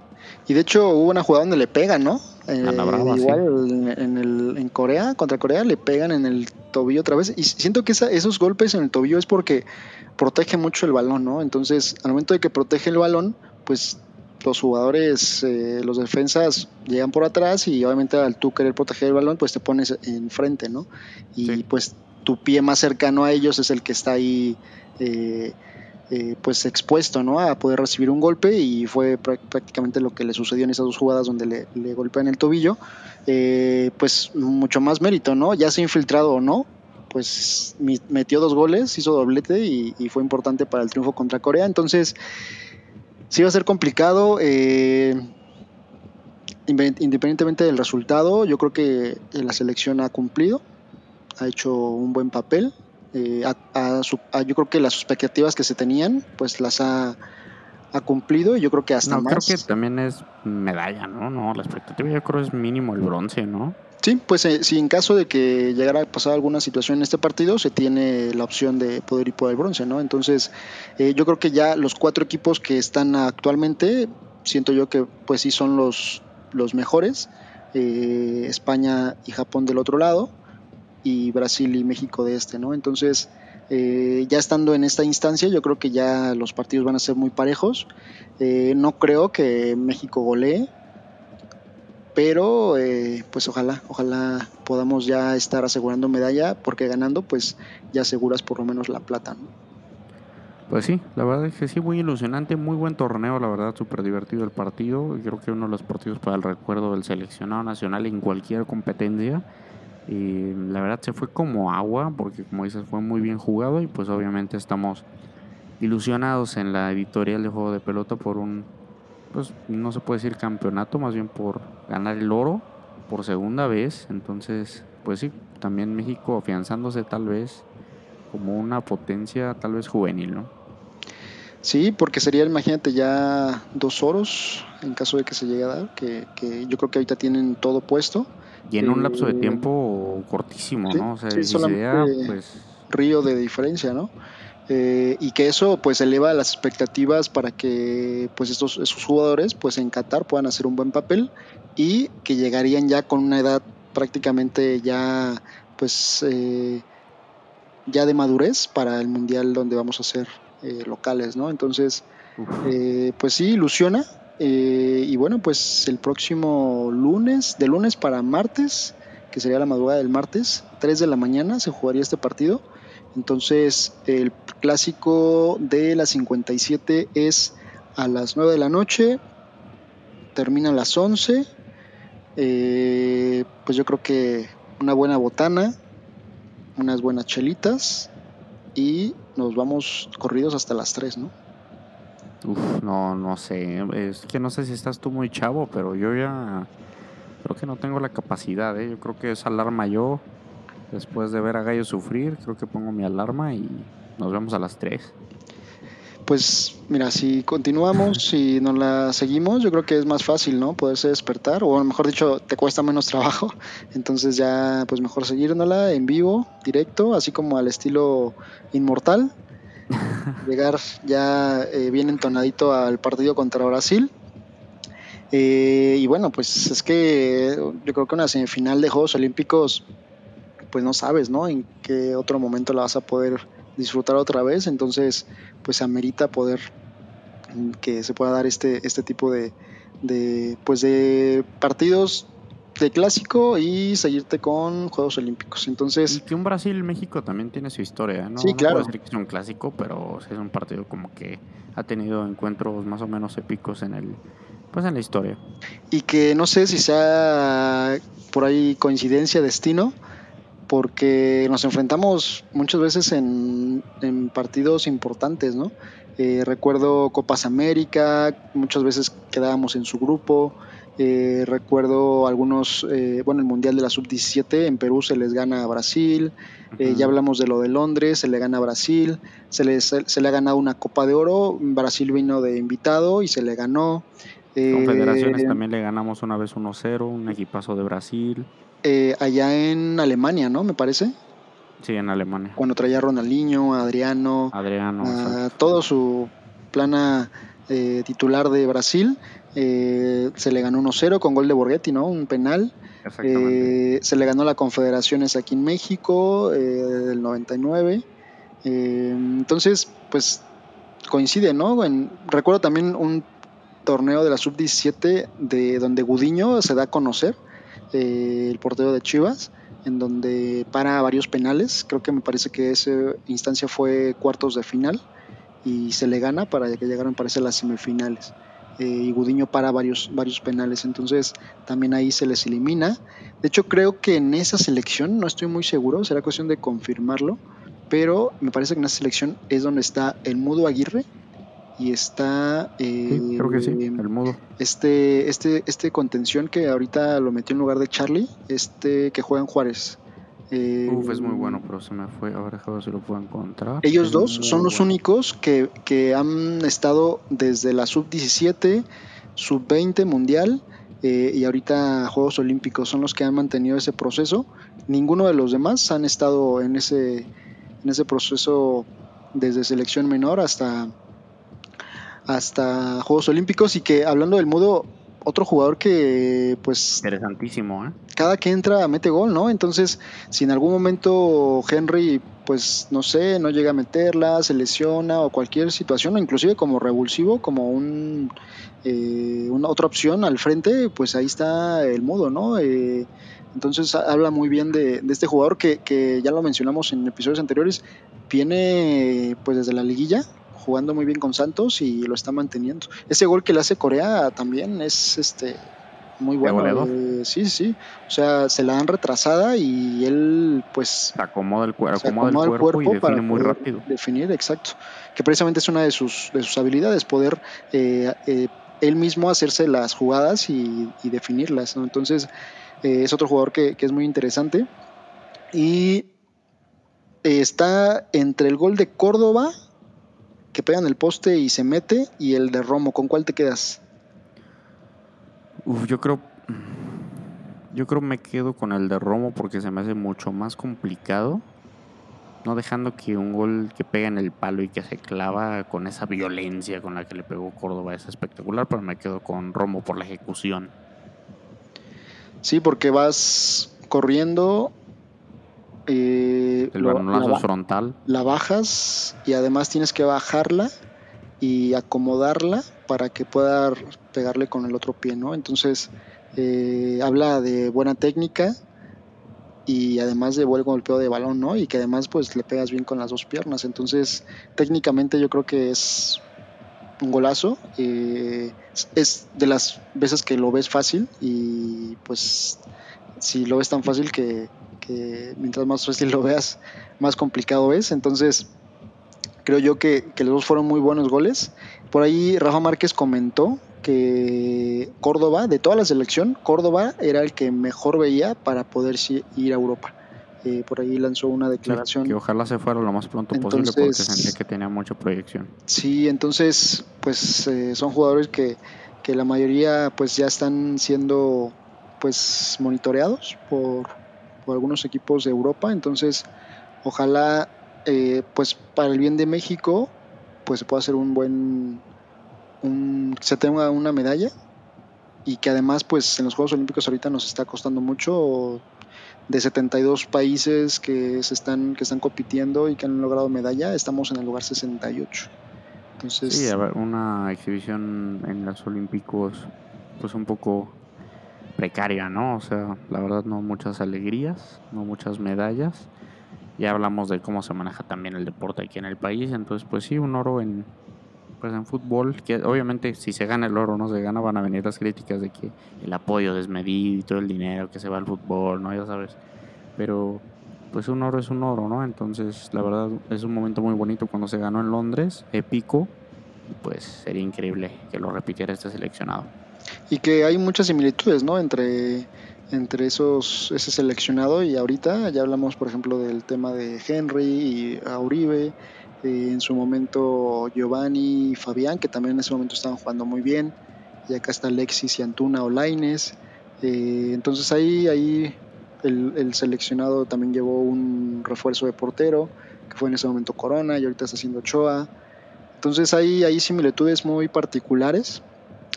y de hecho hubo una jugada donde le pegan, ¿no? Eh, brava, igual en, en el, en Corea, contra Corea, le pegan en el tobillo otra vez. Y siento que esa- esos golpes en el tobillo es porque protege mucho el balón, ¿no? Entonces, al momento de que protege el balón, pues los jugadores, eh, los defensas llegan por atrás y obviamente al tú querer proteger el balón, pues te pones enfrente, ¿no? Y Sí. pues tu pie más cercano a ellos es el que está ahí eh, eh, pues expuesto, ¿no? A poder recibir un golpe y fue prá- prácticamente lo que le sucedió en esas dos jugadas donde le, le golpean el tobillo. Eh, pues mucho más mérito, ¿no? Ya sea infiltrado o no, pues metió dos goles, hizo doblete y, y fue importante para el triunfo contra Corea. Entonces, sí va a ser complicado. eh, independientemente del resultado, yo creo que eh, la selección ha cumplido, ha hecho un buen papel. eh, yo creo que las expectativas que se tenían, pues las ha, ha cumplido y yo creo que hasta No, más. creo que también es medalla, ¿no? No, la expectativa yo creo es mínimo el bronce, ¿no? Sí, pues eh, si en caso de que llegara a pasar alguna situación en este partido, se tiene la opción de poder ir por el bronce, ¿no? Entonces, eh, yo creo que ya los cuatro equipos que están actualmente, siento yo que pues sí son los, los mejores, eh, España y Japón del otro lado, y Brasil y México de este, ¿no? Entonces, eh, ya estando en esta instancia, yo creo que ya los partidos van a ser muy parejos. Eh, no creo que México golee, pero eh, pues ojalá, ojalá podamos ya estar asegurando medalla, porque ganando pues ya aseguras por lo menos la plata, ¿no? Pues sí, la verdad es que sí, muy ilusionante, muy buen torneo, la verdad, súper divertido el partido. Creo que uno de los partidos para el recuerdo del seleccionado nacional en cualquier competencia. Y la verdad se fue como agua, porque como dices, fue muy bien jugado y pues obviamente estamos ilusionados en la editorial de juego de pelota por un, pues no se puede decir campeonato, más bien por ganar el oro por segunda vez. Entonces, pues sí, también México afianzándose tal vez como una potencia tal vez juvenil, ¿no? Sí, porque sería, imagínate, ya dos oros en caso de que se llegue a dar, que, que yo creo que ahorita tienen todo puesto. Y en un lapso de Eh, tiempo cortísimo, sí, ¿no? O sea, sí, si se diera, solamente- pues río de diferencia, ¿no? Eh, y que eso pues eleva las expectativas para que pues estos esos jugadores pues en Qatar puedan hacer un buen papel y que llegarían ya con una edad prácticamente ya pues eh, ya de madurez para el mundial donde vamos a ser eh, locales, ¿no? Entonces eh, pues sí, ilusiona. eh, y bueno, pues el próximo lunes, de lunes para martes, que sería la madrugada del martes, 3 de la mañana se jugaría este partido. Entonces el clásico de las 57 es a las 9 de la noche, termina a las 11. eh, pues yo creo que una buena botana, unas buenas chelitas y nos vamos corridos hasta las 3, ¿no? uf, no, no sé. Es que no sé si estás tú muy chavo, pero yo ya creo que no tengo la capacidad, ¿eh? Yo creo que esa alarma yo, después de ver a Gallo sufrir, creo que pongo mi alarma y nos vemos a las 3. Pues mira, si continuamos, si nos la seguimos, yo creo que es más fácil, ¿no? Poderse despertar, o mejor dicho, te cuesta menos [laughs] trabajo. Entonces ya, pues mejor seguirnosla en vivo, directo, así como al estilo inmortal. [laughs] Llegar ya eh, bien entonadito al partido contra Brasil. Eh, y bueno, pues es que yo creo que una semifinal de Juegos Olímpicos pues no sabes, ¿no? En qué otro momento la vas a poder disfrutar otra vez, entonces pues amerita poder mm, que se pueda dar este, este tipo de, de, pues de partidos de clásico y seguirte con Juegos Olímpicos. Entonces. Y que un Brasil-México también tiene su historia, ¿no? Sí, claro. No puede decir que es un clásico, pero es un partido como que ha tenido encuentros más o menos épicos en el. Pues en la historia. Y que no sé si sea por ahí coincidencia, destino, porque nos enfrentamos muchas veces en, en partidos importantes, ¿no? Eh, recuerdo Copas América, muchas veces quedábamos en su grupo. Eh, recuerdo algunos, eh, bueno, el Mundial de la Sub-17 en Perú se les gana a Brasil, eh, ya hablamos de lo de Londres, se le gana a Brasil, se, les, se le ha ganado una Copa de Oro, Brasil vino de invitado y se le ganó. Confederaciones también le ganamos una vez 1-0, un equipazo de Brasil. Allá en Alemania, ¿no? Me parece. Sí, en Alemania. Cuando traía a Ronaldinho, a Adriano, Adriano a todo su plana titular de Brasil eh, se le ganó 1-0 con gol de Borghetti, ¿no? Un penal. Eh, se le ganó la Confederaciones aquí en México, eh, del 99. entonces, pues coincide, ¿no? recuerdo también un torneo de la Sub-17 de donde Gudiño se da a conocer, el portero de Chivas, en donde para varios penales. Creo que me parece que esa instancia fue cuartos de final y se le gana para que llegaran, a las semifinales. Eh, y Gudiño para varios, varios penales, entonces también ahí se les elimina. De hecho, creo que en esa selección, no estoy muy seguro, será cuestión de confirmarlo, pero me parece que en esa selección es donde está el Mudo Aguirre y está eh, creo que sí, el Mudo. Este, este, este contención que ahorita lo metió en lugar de Charlie, este que juega en Juárez. Eh, Uf, es muy bueno, pero se me fue. Ahora si lo puedo encontrar. Ellos dos son los únicos que, que, han estado desde la sub-17, sub-20 mundial eh, y ahorita Juegos Olímpicos. Son los que han mantenido ese proceso. Ninguno de los demás han estado en ese, en ese proceso desde selección menor hasta, hasta Juegos Olímpicos. Y que hablando del mudo, otro jugador que, pues. Interesantísimo, ¿eh? Cada que entra mete gol, ¿no? Entonces, si en algún momento Henry, pues, no sé, no llega a meterla, se lesiona o cualquier situación, o inclusive como revulsivo, como un, eh, una otra opción al frente, pues ahí está el modo, ¿no? Eh, entonces habla muy bien de, de este jugador que, que, ya lo mencionamos en episodios anteriores, viene pues desde la liguilla, jugando muy bien con Santos y lo está manteniendo. Ese gol que le hace Corea también es este muy bueno. Eh, sí, sí. O sea, se la dan retrasada y él pues acomoda el, cuerpo, acomoda el cuerpo, y define para muy rápido. Definir, exacto. Que precisamente es una de sus, de sus habilidades, poder eh, eh, él mismo hacerse las jugadas y, definirlas. Entonces, es otro jugador que, que es muy interesante. Y está entre el gol de Córdoba que pegan el poste y se mete y el de Romo, ¿con cuál te quedas? Uf, yo creo yo creo me quedo con el de Romo porque se me hace mucho más complicado. No dejando que un gol que pega en el palo y que se clava con esa violencia con la que le pegó Córdoba es espectacular, pero me quedo con Romo por la ejecución. Sí, porque vas corriendo eh, el la, frontal. La bajas y además tienes que bajarla y acomodarla para que pueda pegarle con el otro pie, ¿no? Entonces, eh, habla de buena técnica y además de buen golpeo de balón, ¿no? Y que además pues le pegas bien con las dos piernas. Entonces, técnicamente yo creo que es un golazo. Eh, es de las veces que lo ves fácil y pues si lo ves tan fácil que mientras más fácil [laughs] lo veas, más complicado es. Entonces, creo yo que, los dos fueron muy buenos goles. Por ahí Rafa Márquez comentó que Córdoba, de toda la selección, Córdoba era el que mejor veía para poder ir a Europa. Eh, por ahí lanzó una declaración. que ojalá se fuera lo más pronto posible porque sentía que tenía mucha proyección. Sí, entonces, pues eh, son jugadores que, que la mayoría pues ya están siendo pues monitoreados por, algunos equipos de Europa. Entonces, ojalá, eh, pues para el bien de México, pues se pueda hacer un buen, un, se tenga una medalla y que además, pues en los Juegos Olímpicos ahorita nos está costando mucho de 72 países que, se están, que están compitiendo y que han logrado medalla, estamos en el lugar 68. Entonces, sí, a ver, una exhibición en los Olímpicos, pues un poco precaria, ¿no? O sea, la verdad no muchas alegrías, no muchas medallas. Ya hablamos de cómo se maneja también el deporte aquí en el país, entonces pues sí, un oro en pues en fútbol, que obviamente si se gana el oro o no se gana van a venir las críticas de que el apoyo desmedido y todo el dinero que se va al fútbol, ¿no? Ya sabes. Pero pues un oro es un oro, ¿no? Entonces, la verdad es un momento muy bonito cuando se ganó en Londres, épico, pues sería increíble que lo repitiera este seleccionado. Y que hay muchas similitudes, ¿no? Entre, entre esos, ese seleccionado y ahorita ya hablamos, por ejemplo, del tema de Henry y Uribe, eh, en su momento Giovanni y Fabián, que también en ese momento estaban jugando muy bien, y acá está Alexis y Antuna o Laines. Eh, entonces ahí, ahí el, el, seleccionado también llevó un refuerzo de portero, que fue en ese momento Corona, y ahorita está haciendo Ochoa. Entonces hay, hay similitudes muy particulares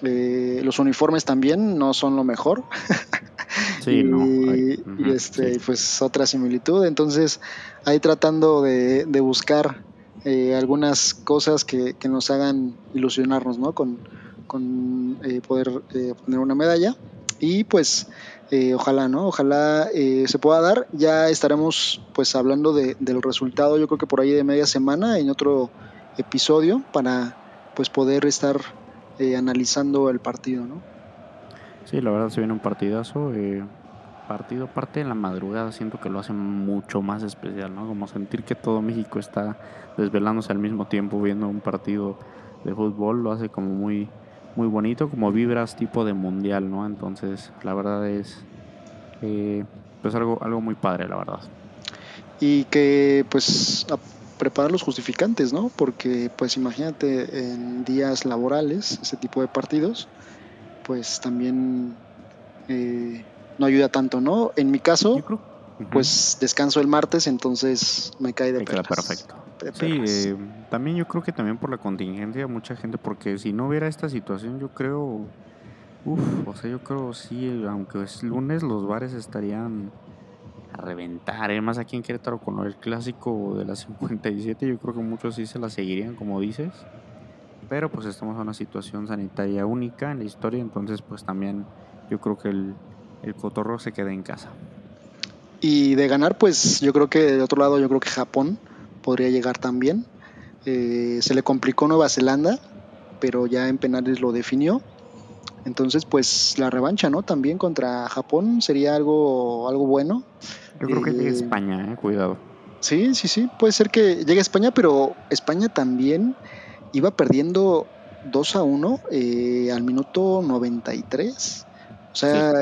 eh, los uniformes también no son lo mejor. [laughs] Sí, y, no. y este, pues otra similitud. Entonces, ahí tratando de, buscar eh, algunas cosas que, nos hagan ilusionarnos, ¿no? Con, con eh, poder poner una medalla. Y pues, ojalá, ¿no? Ojalá se pueda dar. Ya estaremos, pues, hablando de, del resultado, yo creo que por ahí de media semana en otro episodio para, pues, poder estar eh, analizando el partido, ¿no? Sí, la verdad se viene un partidazo. Eh, partido parte en la madrugada, siento que lo hace mucho más especial, ¿no? Como sentir que todo México está desvelándose al mismo tiempo viendo un partido de fútbol, lo hace como muy, muy bonito, como vibras tipo de mundial, ¿no? Entonces, la verdad es eh, pues algo, algo muy padre, la verdad. Y que pues preparar los justificantes, ¿no? Porque pues imagínate en días laborales, ese tipo de partidos, pues también eh, no ayuda tanto, ¿no? En mi caso, pues descanso el martes, entonces me cae de perlas. perfecto. sí, eh, también yo creo que también por la contingencia, mucha gente, porque si no hubiera esta situación, yo creo, uff, o sea, yo creo sí, aunque es lunes, los bares estarían a reventar. Además, aquí en Querétaro con el clásico de la 57, yo creo que muchos sí se la seguirían, como dices. Pero pues estamos en una situación sanitaria única en la historia, entonces pues también yo creo que el, el cotorro se queda en casa. Y de ganar, pues yo creo que de otro lado, yo creo que Japón podría llegar también. Eh, se le complicó Nueva Zelanda, pero ya en penales lo definió. Entonces, pues la revancha, ¿no? También contra Japón sería algo, algo bueno. Yo creo que llegue eh, España, eh, cuidado. Sí, sí, sí, puede ser que llegue a España, pero España también iba perdiendo 2 a 1 eh, al minuto 93. O sea,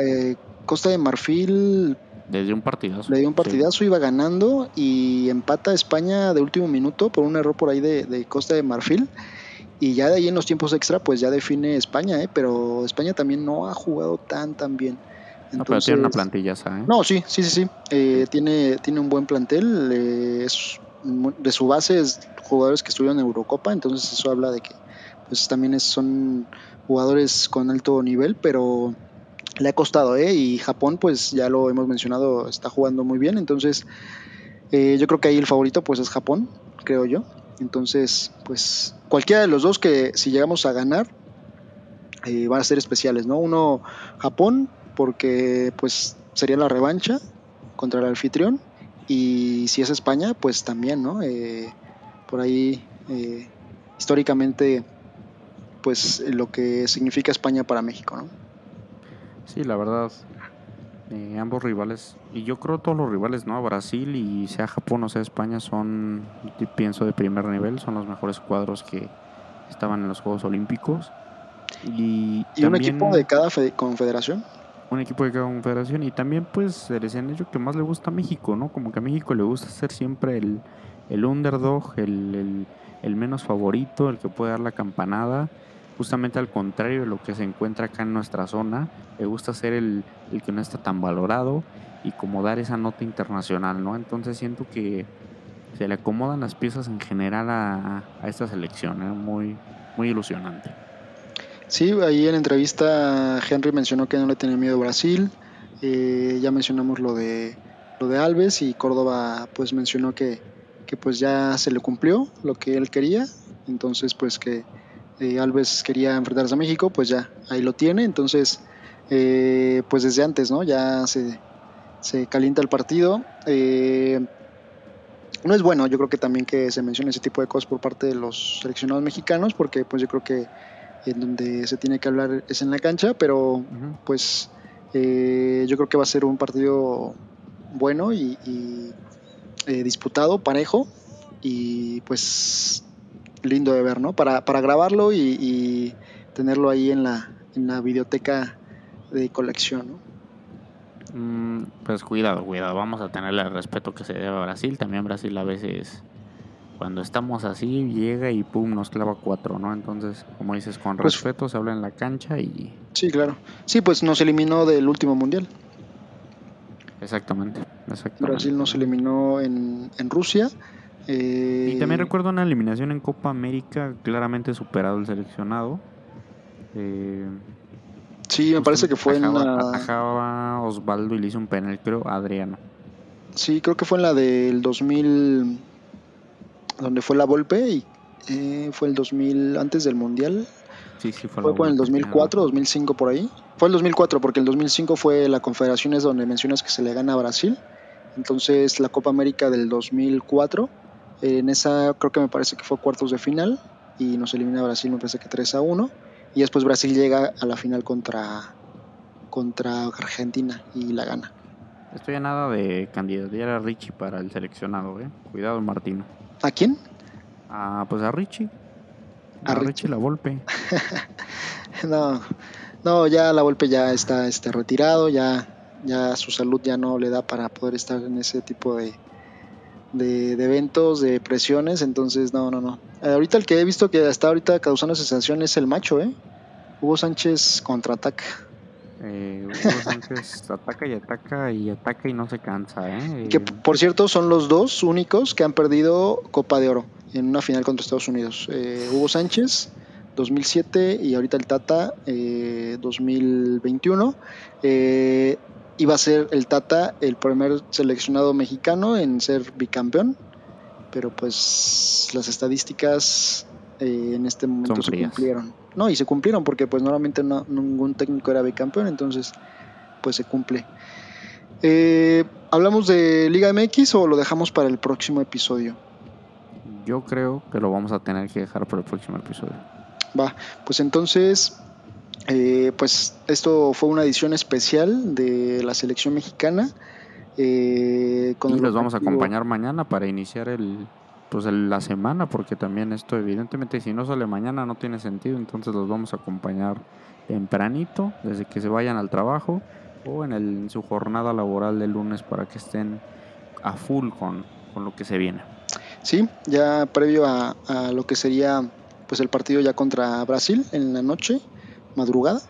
Costa de Marfil. Le dio un partidazo. Le dio un partidazo, iba ganando y empata España de último minuto por un error por ahí de, de Costa de Marfil. Y ya de ahí en los tiempos extra, pues ya define España, ¿eh? pero España también no ha jugado tan, tan bien. no, pero tiene una plantilla, ¿sabes? No, sí, sí, sí, sí. Eh, tiene, tiene un buen plantel. Eh, es, de su base es jugadores que estuvieron en Eurocopa, entonces eso habla de que pues también son jugadores con alto nivel, pero le ha costado, ¿eh? Y Japón, pues ya lo hemos mencionado, está jugando muy bien, entonces eh, yo creo que ahí el favorito pues es Japón, creo yo. Entonces, pues cualquiera de los dos que si llegamos a ganar eh, van a ser especiales, ¿no? Uno Japón porque pues sería la revancha contra el anfitrión y si es España pues también, ¿no? Eh, por ahí eh, históricamente pues lo que significa España para México, ¿no? Sí, la verdad eh, ambos rivales, y yo creo todos los rivales, ¿no? Brasil y sea Japón o sea España son, pienso, de primer nivel, son los mejores cuadros que estaban en los Juegos Olímpicos. ¿Y, un equipo de cada confederación? Un equipo de cada confederación y también pues el escenario que más le gusta a México, ¿no? Como que a México le gusta ser siempre el, el underdog, el, el, el menos favorito, el que puede dar la campanada justamente al contrario de lo que se encuentra acá en nuestra zona. Le gusta ser el, que no está tan valorado y como dar esa nota internacional, ¿no? Entonces siento que se le acomodan las piezas en general a, esta selección, ¿eh? muy, muy ilusionante. Sí, ahí en entrevista Henry mencionó que no le tenía miedo a Brasil. Eh, ya mencionamos lo de lo de Alves y Córdoba pues mencionó que, que pues ya se le cumplió lo que él quería. Entonces pues que eh, Alves quería enfrentarse a México, pues ya ahí lo tiene. Entonces eh, pues desde antes, ¿no? Ya se, se calienta el partido. Eh, no es bueno, yo creo que también que se mencione ese tipo de cosas por parte de los seleccionados mexicanos, porque pues yo creo que en donde se tiene que hablar es en la cancha, pero pues eh, yo creo que va a ser un partido bueno y, eh, disputado, parejo y pues lindo de ver, ¿no? Para, para grabarlo y, tenerlo ahí en la, en la videoteca de colección, ¿no? Mm, pues cuidado, cuidado, vamos a tenerle el respeto que se debe a Brasil. También Brasil a veces, cuando estamos así, llega y pum, nos clava cuatro, ¿no? Entonces, como dices, con pues respeto se habla en la cancha y... Sí, claro. Sí, pues nos eliminó del último mundial. Exactamente, Brasil nos eliminó en, Rusia. Y también eh, recuerdo una eliminación en Copa América, claramente superado el seleccionado. Eh, Sí, me parece que fue en la. Atajaba Osvaldo y le hizo un penal, creo, a Adriano. Sí, creo que fue en la del 2000, donde fue la Volpe y eh, fue el 2000 antes del Mundial. Sí, sí, fue, fue en el 2004, 2005 por ahí. Fue el 2004 porque el 2005 fue la Confederaciones donde mencionas que se le gana a Brasil. Entonces la Copa América del 2004, en esa creo que me parece que fue cuartos de final y nos elimina Brasil me parece que 3 a 1 y después Brasil llega a la final contra, contra Argentina y la gana. Estoy a nada de candidatear a Richie para el seleccionado, ¿eh? Cuidado, Martino. ¿A quién? Ah, pues a Richie. A, Richie. la Volpe. [laughs] no, no, ya la Volpe ya está este, retirado, ya, ya su salud ya no le da para poder estar en ese tipo de, de, eventos, de presiones, entonces no, no, no. ahorita el que he visto que está ahorita causando sensación es el macho, ¿eh? Hugo Sánchez contraataca. Eh, Hugo Sánchez [laughs] ataca y ataca y ataca y no se cansa, ¿eh? Que por cierto son los dos únicos que han perdido Copa de Oro en una final contra Estados Unidos. Eh, Hugo Sánchez 2007 y ahorita el Tata 2021. Eh, iba a ser el Tata el primer seleccionado mexicano en ser bicampeón, pero pues las estadísticas eh, en este momento se cumplieron. No, y se cumplieron porque pues normalmente no, ningún técnico era bicampeón, entonces pues se cumple. Eh, ¿Hablamos de Liga MX o lo dejamos para el próximo episodio? Yo creo que lo vamos a tener que dejar para el próximo episodio. Va, pues entonces eh, pues esto fue una edición especial de la selección mexicana. Eh, y los vamos a acompañar mañana para iniciar el, pues la semana, porque también esto evidentemente si no sale mañana no tiene sentido, entonces los vamos a acompañar tempranito, desde que se vayan al trabajo o en, el, su jornada laboral del lunes para que estén a full con, con lo que se viene. Sí, ya previo a, a, lo que sería pues el partido ya contra Brasil en la noche madrugada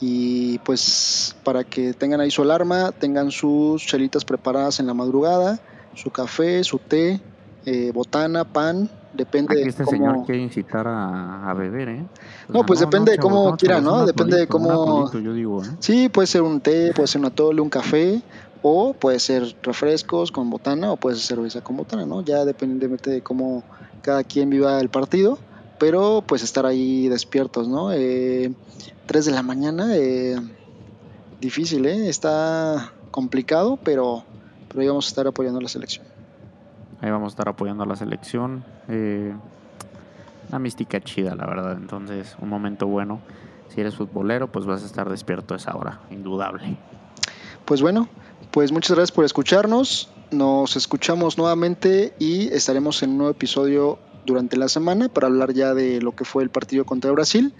y pues para que tengan ahí su alarma, tengan sus chelitas preparadas en la madrugada, su café, su té, eh, botana, pan, depende de este señor quiere incitar a, beber, ¿eh? no, pues depende de cómo quiera, ¿no? Depende de cómo... ¿eh? Sí, puede ser un té, puede ser un atole, un café, o puede ser refrescos con botana, o puede ser cerveza con botana, ¿no? Ya depende de cómo cada quien viva el partido, pero pues estar ahí despiertos, ¿no? Eh, 3 de la mañana, eh, difícil, ¿eh? Está complicado, pero, pero ahí vamos a estar apoyando a la selección. Ahí vamos a estar apoyando a la selección. Eh, una mística chida, la verdad. Entonces, un momento bueno. Si eres futbolero, pues vas a estar despierto a esa hora, indudable. Pues bueno, pues muchas gracias por escucharnos. Nos escuchamos nuevamente y estaremos en un nuevo episodio durante la semana para hablar ya de lo que fue el partido contra Brasil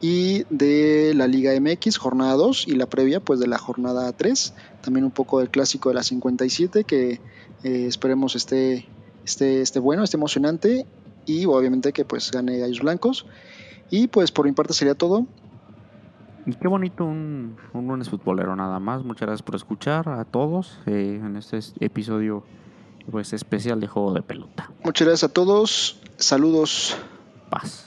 y de la Liga MX, jornada 2 y la previa pues de la jornada 3, también un poco del clásico de la 57 que eh, esperemos esté, esté, esté bueno, esté emocionante y obviamente que pues gane Gallos Blancos y pues por mi parte sería todo. Qué bonito un, un lunes futbolero nada más. Muchas gracias por escuchar a todos eh, en este episodio pues especial de juego de pelota. Muchas gracias a todos. Saludos. Paz.